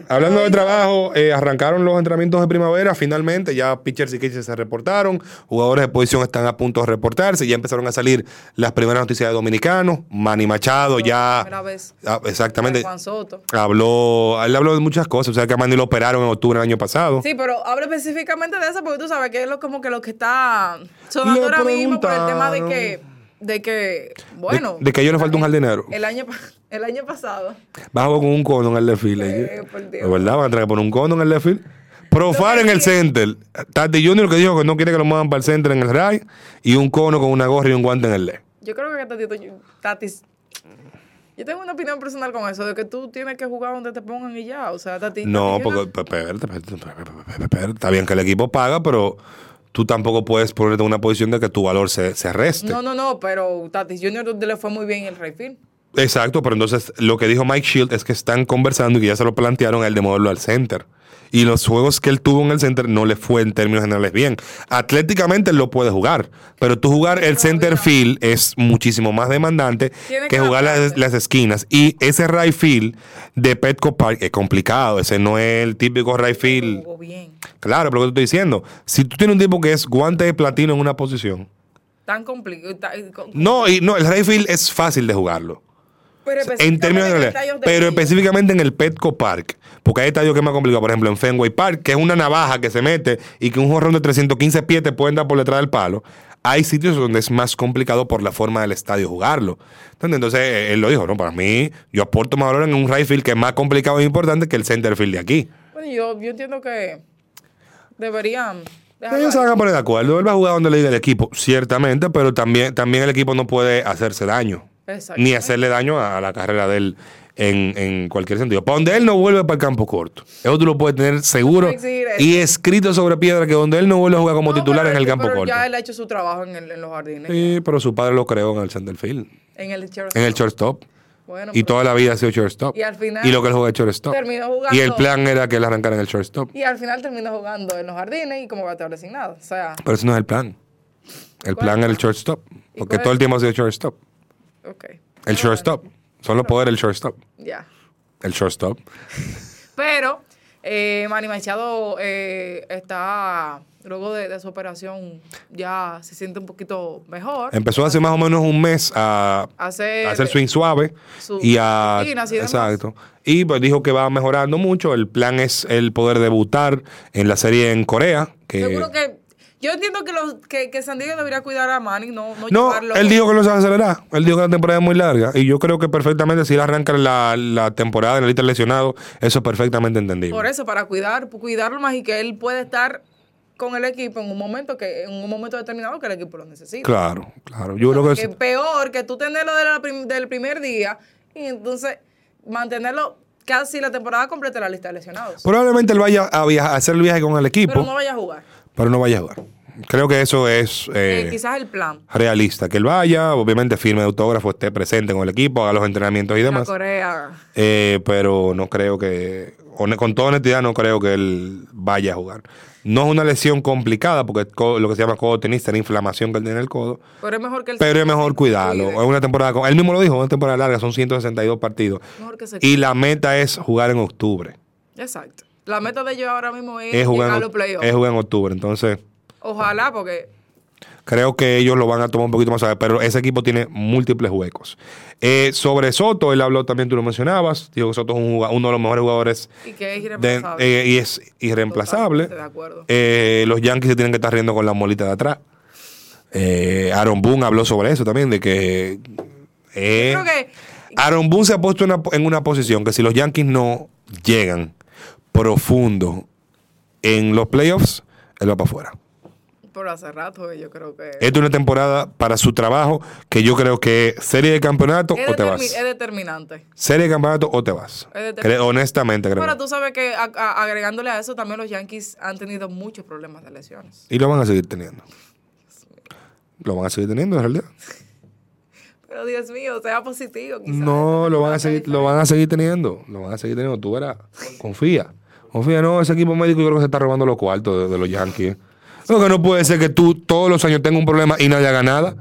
Hablando de trabajo, eh, arrancaron los entrenamientos de primavera. Finalmente, ya pitchers y catchers se reportaron. Jugadores de posición están a punto de reportarse. Ya empezaron a salir las primeras noticias de dominicanos. Manny Machado ya. Primera vez. Ah, exactamente. Juan Soto. Habló, él habló de muchas cosas. O sea, que a Manny lo operaron en octubre del año pasado. Sí, pero habla específicamente de eso porque tú sabes que es lo, como que lo que está sonando ahora mismo por el tema de que, de que, bueno. de que a ellos les falta un jardinero. El año, el año pasado. Bajo con un cono en el desfile. Eh, por Dios. ¿De verdad? Van a tener que poner un cono en el desfile. Profar en el center. Tati Junior que dijo que no quiere que lo muevan para el center en el RAI. Y un cono con una gorra y un guante en el LED. Yo creo que Tatito, Tatis. Yo tengo una opinión personal con eso, de que tú tienes que jugar donde te pongan y ya. O sea, Tati. No, Tati porque espérate, espérate, espérate. está bien que el equipo paga, pero tú tampoco puedes ponerte en una posición de que tu valor se, se reste. No, no, no, pero Tatis Junior le fue muy bien en el Rayfield. Exacto, pero entonces lo que dijo Mike Shield es que están conversando y que ya se lo plantearon a él de moverlo al center. Y los juegos que él tuvo en el center no le fue en términos generales bien. Atléticamente él lo puede jugar, pero tú jugar el center field es muchísimo más demandante Tiene que jugar las, las esquinas. Y ese right field de Petco Park es complicado. Ese no es el típico right field. Claro, pero lo que te estoy diciendo, si tú tienes un tipo que es guante de platino en una posición. Tan complicado. No, y no, el right field es fácil de jugarlo. Pero En términos Pero específicamente en el Petco Park. Porque hay estadios que es más complicado. Por ejemplo, en Fenway Park, que es una navaja que se mete y que un jorrón de 315 pies te pueden dar por detrás del palo. hay sitios donde es más complicado por la forma del estadio jugarlo. ¿Entiendes? Entonces, eh, él lo dijo, no, para mí, yo aporto más valor en un right field que es más complicado e importante que el center field de aquí. Bueno, yo, yo entiendo que deberían. Ellos se van a poner de acuerdo. Él va a jugar donde le diga el equipo, ciertamente, pero también, también el equipo no puede hacerse daño. Ni hacerle daño a, la carrera de él en, en cualquier sentido. Para donde él no vuelve para el campo corto. Eso tú lo puedes tener seguro y escrito sobre piedra que donde él no vuelve a jugar como No, titular pero en el campo pero corto. Ya él ha hecho su trabajo en, el- en los jardines. Sí, pero su padre lo creó en el center field, En el shortstop. en el shortstop. Bueno, Y pero- toda la vida ha sido shortstop. Y al final Y lo que él juega es shortstop. terminó jugando- Y el plan era que él arrancara en el shortstop. Y al final terminó jugando en los jardines y como bateador designado. O sea, Pero ese no es el plan. El ¿Cuál plan es era el shortstop. ¿Y Porque cuál todo el tiempo ha sido shortstop. El shortstop. Son los poderes del shortstop. Ya. El shortstop. Pero eh, Manny Machado eh, está, luego de, de su operación, ya se siente un poquito mejor. Empezó hace más o menos un mes a, Hacer- a hacer swing suave su y a y exacto. Y pues dijo que va mejorando mucho. El plan es el poder debutar en la serie en Corea. Que Seguro que. Yo entiendo que, los, que, que San Diego debería cuidar a Manny, no, no, no, llevarlo. él dijo que no se va a acelerar. Él dijo que la temporada es muy larga. Y yo creo que perfectamente si él arranca la, la temporada en la lista de lesionados, eso es perfectamente entendible. Por eso, para cuidar, cuidarlo más y que él pueda estar con el equipo en un momento que en un momento determinado que el equipo lo necesita. Claro, claro. Yo creo que Que es, peor que tú tenerlo de la prim- del primer día y entonces mantenerlo casi la temporada completa en la lista de lesionados. probablemente él vaya a, viajar, a hacer el viaje con el equipo, Pero no vaya a jugar. Pero no vaya a jugar. Creo que eso es Eh, eh, quizás el plan. realista. Que él vaya, obviamente firme de autógrafo, esté presente con el equipo, haga los entrenamientos y La demás. Corea. Eh, pero no creo que, con toda honestidad, no creo que él vaya a jugar. No es una lesión complicada, porque lo que se llama codo tenista, la inflamación que él tiene en el codo. Pero es mejor que él Pero es mejor cuidarlo. Es una temporada, él mismo lo dijo, una temporada larga, son 162 partidos. Mejor que se Y la meta es jugar en octubre. Exacto. La meta de ellos ahora mismo es, Es jugar, llegar a los playoffs. es jugar en octubre. Entonces, Ojalá, porque creo que ellos lo van a tomar un poquito más suave, pero ese equipo tiene múltiples huecos. Eh, sobre Soto, él habló también, tú lo mencionabas, dijo que Soto es un uno de los mejores jugadores y que es de- irreemplazable. eh, y es irreemplazable. Totalmente de acuerdo. Eh, los Yankees se tienen que estar riendo con la molita de atrás. Eh, Aaron Boone habló sobre eso también, de que... Creo que Aaron Boone se ha puesto una, en una posición que si los Yankees no llegan profundo en los playoffs, él va para afuera. por hace rato yo creo que Esta es una temporada para su trabajo que yo creo que serie de campeonato es, o te vas. es determinante. Serie de campeonato o te vas. Es honestamente creo. Ahora tú sabes que a- a- agregándole a eso también los Yankees han tenido muchos problemas de lesiones. Y lo van a seguir teniendo. Lo van a seguir teniendo en realidad. Pero Dios mío, sea positivo. quizás. No, lo van a seguir, lo van a seguir teniendo. Lo van a seguir teniendo. Tú verás. Confía. Confía, no, ese equipo médico yo creo que se está robando los cuartos de, de los Yankees. Lo que no puede ser que tú todos los años tengas un problema y nadie haga nada.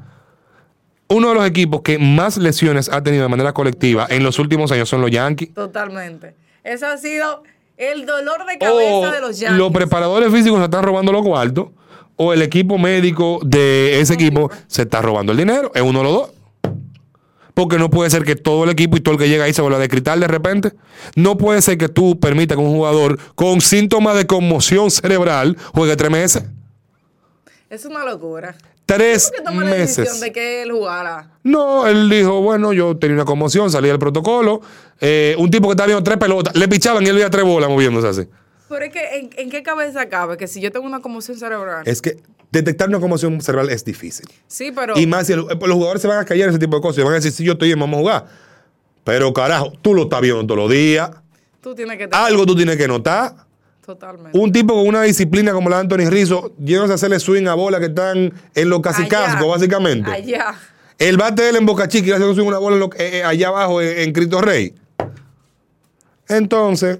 Uno de los equipos que más lesiones ha tenido de manera colectiva en los últimos años son los Yankees. Totalmente. Ese ha sido el dolor de O cabeza de los Yankees. los preparadores físicos se están robando los cuartos. O el equipo médico de ese equipo se está robando el dinero. Es uno de los dos. Porque no puede ser que todo el equipo y todo el que llega ahí se vuelva a descritar de repente. No puede ser que tú permitas que un jugador con síntomas de conmoción cerebral juegue tres meses. Es una locura. Tres ¿Por qué toma la decisión meses. de que él jugara? No, él dijo, bueno, yo tenía una conmoción, salí del protocolo. Eh, un tipo que estaba viendo tres pelotas, le pichaban y él veía tres bolas moviéndose así. Pero es que, ¿en, en qué cabeza cabe? Que si yo tengo una conmoción cerebral. Es que detectar una conmoción cerebral es difícil. sí, pero. Y más si el- eh, los jugadores se van a callar ese tipo de cosas y van a decir, sí, yo estoy bien, vamos a jugar. Pero carajo, tú lo estás viendo todos los días. Tú tienes que. Algo tú tienes que notar. Totalmente. Un tipo con una disciplina como la de Anthony Rizzo, yéndose a hacerle swing a bola que están en los casicascos, básicamente. Allá. El bate de él en Boca Chica y haciendo swing una bola en lo- eh, eh, allá abajo en, en Cristo Rey. Entonces,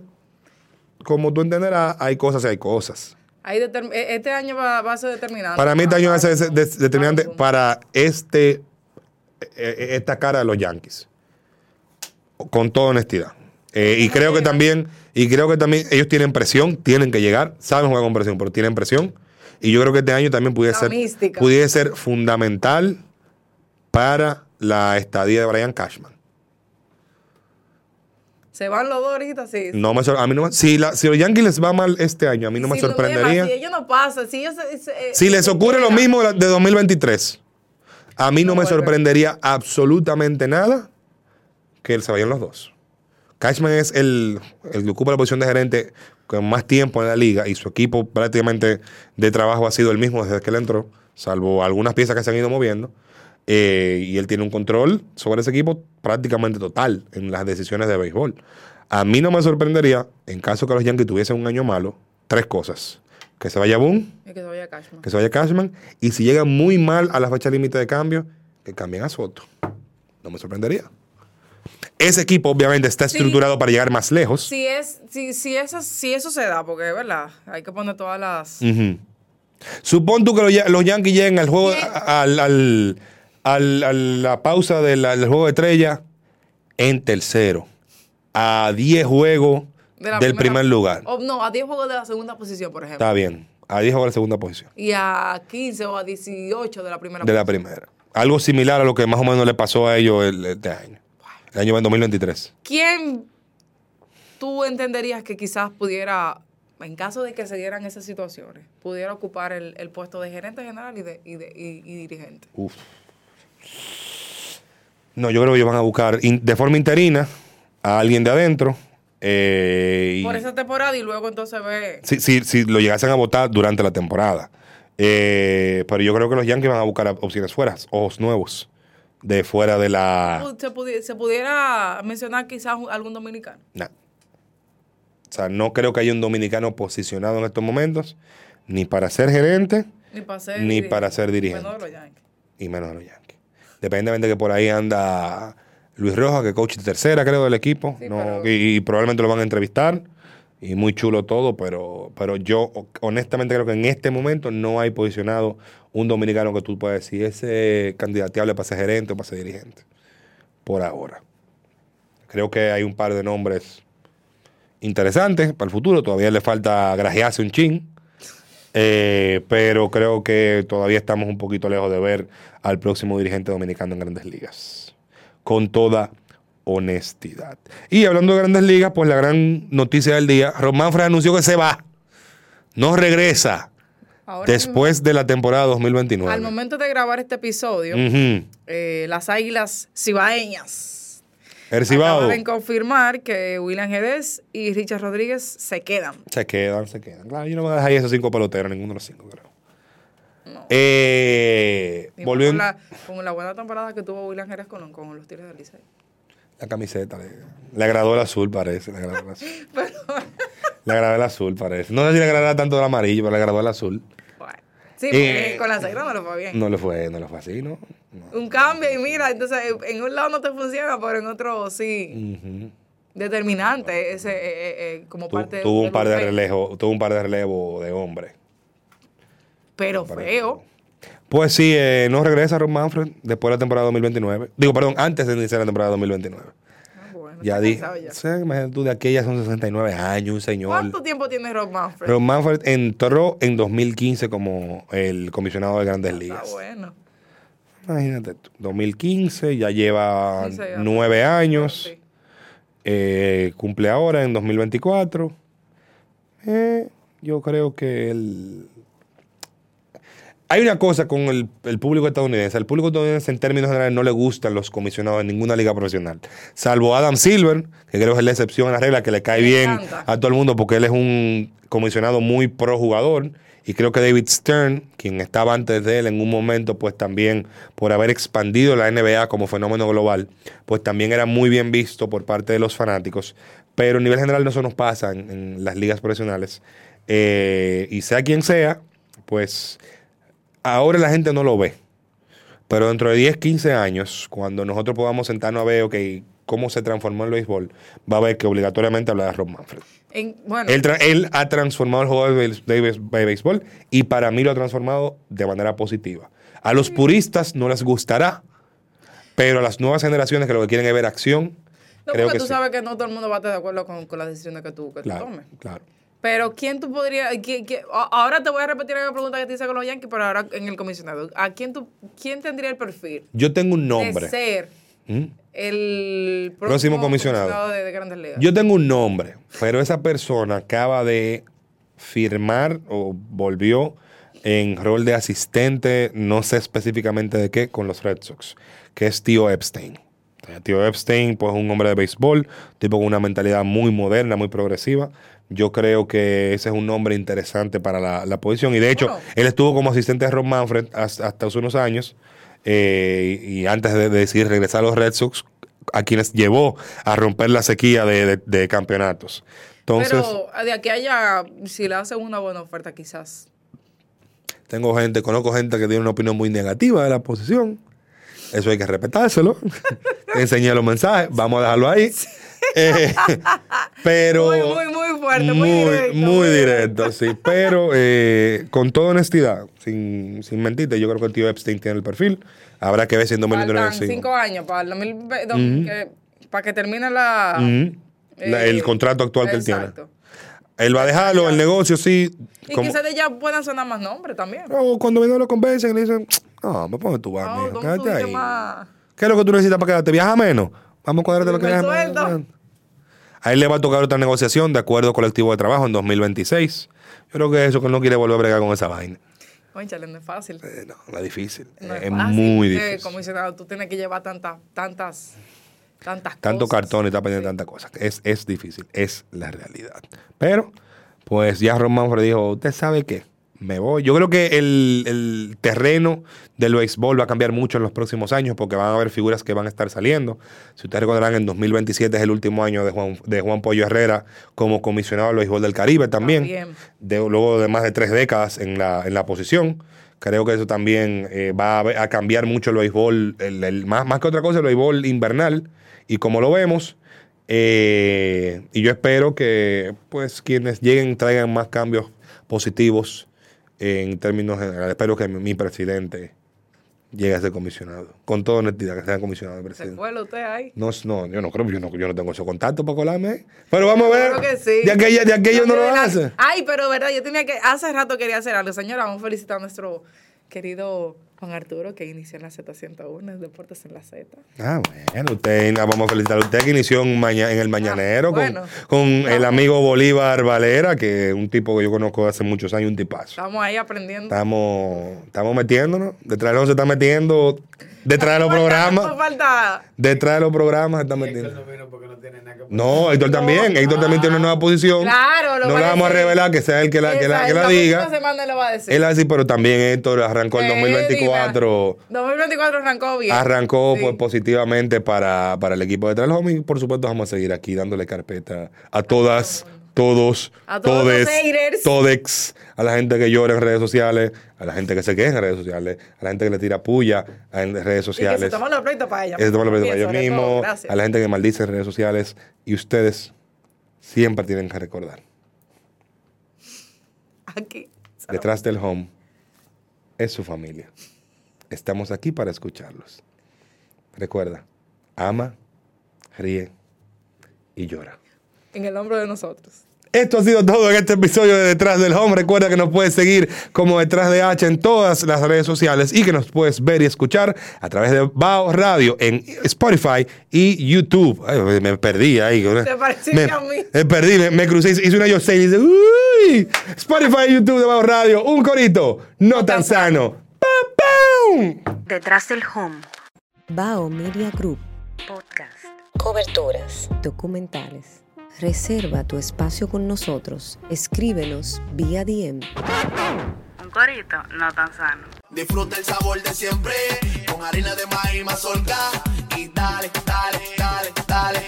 como tú entenderás, hay cosas y hay cosas. Ahí e- este año va, va a ser determinante. Para mí este año va a ser determinante para- para este eh, eh, esta cara de los Yankees. Con toda honestidad. Eh, y creo que también, y creo que también ellos tienen presión, tienen que llegar, saben jugar con presión, pero tienen presión. Y yo creo que este año también pudiera La ser, pudiera ser fundamental para la estadía de Brian Cashman. Se van los dos ahorita, sí. No me a mí no me- si, la- si los Yankees les va mal este año, a mí no me Si sorprendería. demás, Si ellos no pasan, si ellos... les ocurre lo mismo de 2023, a mí no, No me sorprendería absolutamente nada que se vayan los dos. Cashman es el, el que ocupa la posición de gerente con más tiempo en la liga y su equipo prácticamente de trabajo ha sido el mismo desde que él entró, salvo algunas piezas que se han ido moviendo. Eh, y él tiene un control sobre ese equipo prácticamente total en las decisiones de béisbol. A mí no me sorprendería, en caso que los Yankees tuviesen un año malo, tres cosas. Que se vaya Boone, Y que se vaya Cashman. que se vaya Cashman. Y si llega muy mal a la fecha límite de cambio, que cambien a Soto. No me sorprendería. Ese equipo obviamente está Sí. estructurado para llegar más lejos. Si, es, si, si, eso, si eso se da, porque, ¿verdad? Hay que poner todas las... Ujú. Supón tú que los, Ya- los Yankees lleguen al juego, al- al- a la pausa de la- del juego de estrella en tercero. A 10 juegos de del primera- primer lugar. No, a 10 juegos de la segunda posición, por ejemplo. Está bien. A 10 juegos de la segunda posición. Y a 15 o a 18 de la primera De la posición. primera. Algo similar a lo que más o menos le pasó a ellos el- este año. El año 2023. ¿Quién tú entenderías que quizás pudiera, en caso de que se dieran esas situaciones, pudiera ocupar el, el puesto de gerente general y, de, y, de- y- y dirigente? Uf. No, yo creo que ellos van a buscar in- de forma interina a alguien de adentro. eh, Por esa temporada y luego entonces ve... si, si- si lo llegasen a votar durante la temporada. Eh, pero yo creo que los Yankees van a buscar opciones fuera, ojos nuevos, de fuera de la... Se, pudi- se pudiera mencionar quizás algún dominicano. Nah. O sea, no creo que haya un dominicano posicionado en estos momentos, ni para ser gerente, Ni para ser, Ni dirigente. para ser dirigente. Menos de los Yankees. y menos de los Yankees. Dependientemente que por ahí anda Luis Rojas, que es coach de tercera, creo, del equipo. Sí, no, pero- y, y probablemente lo van a entrevistar. Y muy chulo todo, pero, pero yo honestamente creo que en este momento no hay posicionado un dominicano que tú puedas decir ese candidateable para ser gerente o para ser dirigente. Por ahora. Creo que hay un par de nombres interesantes para el futuro. Todavía le falta grajearse un chin. Eh, pero creo que todavía estamos un poquito lejos de ver al próximo dirigente dominicano en grandes ligas. Con toda honestidad. Y hablando de grandes ligas, pues la gran noticia del día, Ron Manfred anunció que se va. No regresa Ahora después de la temporada mismo, 2029. Al momento de grabar este episodio, eh, las águilas cibaeñas El Cibao. acaban de confirmar que William Gedés y Richard Rodríguez se quedan. Se quedan, se quedan. Claro, yo no voy a dejar ahí esos cinco peloteros, ninguno de los cinco, creo. Eh, Y volvió con, la, con la buena temporada que tuvo William Jerez con, con los Tigres del Licey. La camiseta. Le, le agradó el azul, parece. Le agradó el azul. Le agradó el azul, parece. No sé si le agradará tanto el amarillo, pero le agradó el azul. Sí, porque Eh, con las águilas no lo fue bien. No le fue, no le fue así, ¿no? No. Un cambio y mira, entonces en un lado no te funciona, pero en otro sí. Determinante, ese, eh, eh, como Tu- parte tuvo un del par de relevo, tuvo un par de relevo de hombre. Pero feo. Pues sí, eh, no regresa Ron Manfred después de la temporada 2029. Digo, perdón, antes de iniciar la temporada 2029. Ah, Ya está dije. imagínate tú, de aquella son 69 años, un señor. ¿Cuánto tiempo tiene Rob Manfred? Ron Manfred entró en 2015 como el comisionado de Grandes Está Ligas. bueno. Imagínate tú, 2015, ya lleva Sí, nueve años. Sí. Eh, cumple ahora en 2024. Eh, yo creo que el... Hay una cosa con el, el público estadounidense. Al público estadounidense en términos generales no le gustan los comisionados de ninguna liga profesional. Salvo Adam Silver, que creo que es la excepción a la regla, que le cae Me bien encanta. a todo el mundo porque él es un comisionado muy pro jugador. Y creo que David Stern, quien estaba antes de él en un momento, pues también por haber expandido la NBA como fenómeno global, pues también era muy bien visto por parte de los fanáticos. Pero a nivel general no eso nos pasa en, en las ligas profesionales. Eh, y sea quien sea, pues ahora la gente no lo ve. Pero dentro de 10, 15 años, cuando nosotros podamos sentarnos a ver, ok, cómo se transformó el béisbol, va a ver que obligatoriamente habla de Rob Manfred. En- bueno, Él, ha transformado el juego de, béis- de béis- de béisbol y para mí lo ha transformado de manera positiva. A los puristas no les gustará, pero a las nuevas generaciones que lo que quieren es ver acción, no, creo porque que tú sí. sabes que no todo el mundo va a estar de acuerdo con, con las decisiones que tú, que tú Claro, tomes. claro. Pero ¿quién tú podrías...? quién- a- ahora te voy a repetir la pregunta que te hice con los Yankees, pero ahora en el comisionado. ¿A quién, tú, quién tendría el perfil Yo tengo un de nombre. ser ¿Mm? el Próximo comisionado. de, de Grandes Ligas. Yo tengo un nombre, pero esa persona acaba de firmar o volvió en rol de asistente, no sé específicamente de qué, con los Red Sox, que es Tío Epstein. Tío Epstein, pues un hombre de béisbol, tipo con una mentalidad muy moderna, muy progresiva. Yo creo que ese es un nombre interesante para la, la posición. Y de hecho, Bueno. él estuvo como asistente de Ron Manfred hasta, hasta hace unos años. eh, y antes de, de decidir regresar a los Red Sox, a quienes llevó a romper la sequía de, de- de campeonatos. Entonces, Pero de aquí a allá, si le hacen una buena oferta, quizás. tengo gente, conozco gente que tiene una opinión muy negativa de la posición. Eso hay que respetárselo. Enseñé los mensajes, vamos a dejarlo ahí. Eh, pero Muy, muy, muy fuerte, muy muy, directo, muy directo, sí. Pero eh, con toda honestidad, sin, sin mentirte, yo creo que el tío Epstein tiene el perfil. Habrá que ver si en 2029 Faltan cinco años para el 2020, que- para que termine la... El eh, contrato actual que él tiene. Él va a dejarlo, el negocio sí. Y como- quizás de ella puedan sonar más nombres también. cuando vienen lo convencen, le dicen, no, me pongo tu vas, No. ¿Qué es lo que tú necesitas para quedarte? ¿Viaja menos? Vamos a cuadrarte lo que viaja menos. A él le va a tocar otra negociación de acuerdo colectivo de trabajo en 2026. Yo creo que eso que él no quiere volver a bregar con esa vaina. Conchale, no es fácil. Eh, no, no es difícil. No es es fácil. muy Eh, difícil. comisionado, tú tienes que llevar tantas, tantas, tantas Tanto cosas. cartón y está pendiente de tantas cosas. Es, es difícil, es la realidad. Pero, pues ya Ron Manfred dijo, ¿usted sabe qué? Me voy. Yo creo que el, el terreno del béisbol va a cambiar mucho en los próximos años porque van a haber figuras que van a estar saliendo. Si ustedes recordarán, en 2027 es el último año de Juan, de Juan Pollo Herrera como comisionado del béisbol del Caribe también. También. De, luego de más de tres décadas en la, en la posición. Creo que eso también eh, va a, cambiar mucho el béisbol, el, el- más, más que otra cosa, el béisbol invernal. Y como lo vemos, eh, y yo espero que pues quienes lleguen traigan más cambios positivos en términos generales. Espero que mi, presidente llegue a ser comisionado. Con toda honestidad, que sea comisionado de Se presidente. cuela usted ahí. No, no, yo no creo, yo no, yo no tengo esos contactos para colarme. Pero vamos a ver. Creo que sí. De aquella, de aquello no de lo verdad. hace. Ay, pero verdad, yo tenía que, hace rato quería hacer algo. Señora, vamos a felicitar a nuestro querido Juan Arturo que inició en la Z101, en Deportes en la Z. Ah, bueno, usted, vamos a felicitar a usted que inició en, maña- en el Mañanero Ah, con, bueno. con el amigo Bolívar Valera, que es un tipo que yo conozco hace muchos años, un tipazo. Estamos ahí aprendiendo. Estamos, estamos metiéndonos, detrás de los se está metiendo, detrás de los programas, falta. detrás de los programas se está metiendo. No, Héctor también, Héctor también tiene una nueva posición. Claro, lo no va le a vamos a decir. revelar que sea él que la, que la, que la la diga. le va a decir. Él así, pero también Héctor arrancó el Eh, 2024. diga. 2024 arrancó bien. Arrancó Sí. pues, positivamente para, para el equipo de Trail Home y por supuesto vamos a seguir aquí dándole carpeta a todas, todos, A todos los todes, haters. todex, a la gente que llora en redes sociales, a la gente que se queja en redes sociales, a la gente que le tira puya en redes Y que sociales. se toman los proyectos para que se toman los proyectos para ellos mismos, a la gente que maldice en redes sociales y ustedes siempre tienen que recordar, Aquí. detrás del home es su familia. Estamos aquí para escucharlos. Recuerda, ama, ríe y llora. En el hombro de nosotros. Esto ha sido todo en este episodio de Detrás del Home. Recuerda que nos puedes seguir como Detrás de H en todas las redes sociales y que nos puedes ver y escuchar a través de Bao Radio en Spotify y YouTube. Ay, me- perdí ahí. Te pareciste me, a mí. Me perdí, me, me crucé, hice una yo y dice, uy, Spotify y YouTube de Bao Radio, un corito, no tan sano. ¡Pam, pam! Detrás del home. Bao Media Group. Podcast. Coberturas. Documentales. Reserva tu espacio con nosotros. Escríbenos vía DM. Un corito no tan sano. Disfruta el sabor de siempre con harina de maíz mazorca y dale, dale, dale, dale.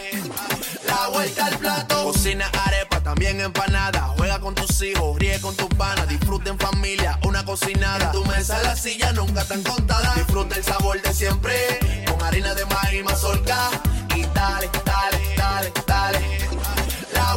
La vuelta al plato. Cocina arepa, también empanada. Juega con tus hijos, ríe con tus panas. Disfruta en familia, una cocinada. En tu mesa la silla nunca tan contada. Disfruta el sabor de siempre con harina de maíz mazorca y dale, dale, dale, dale.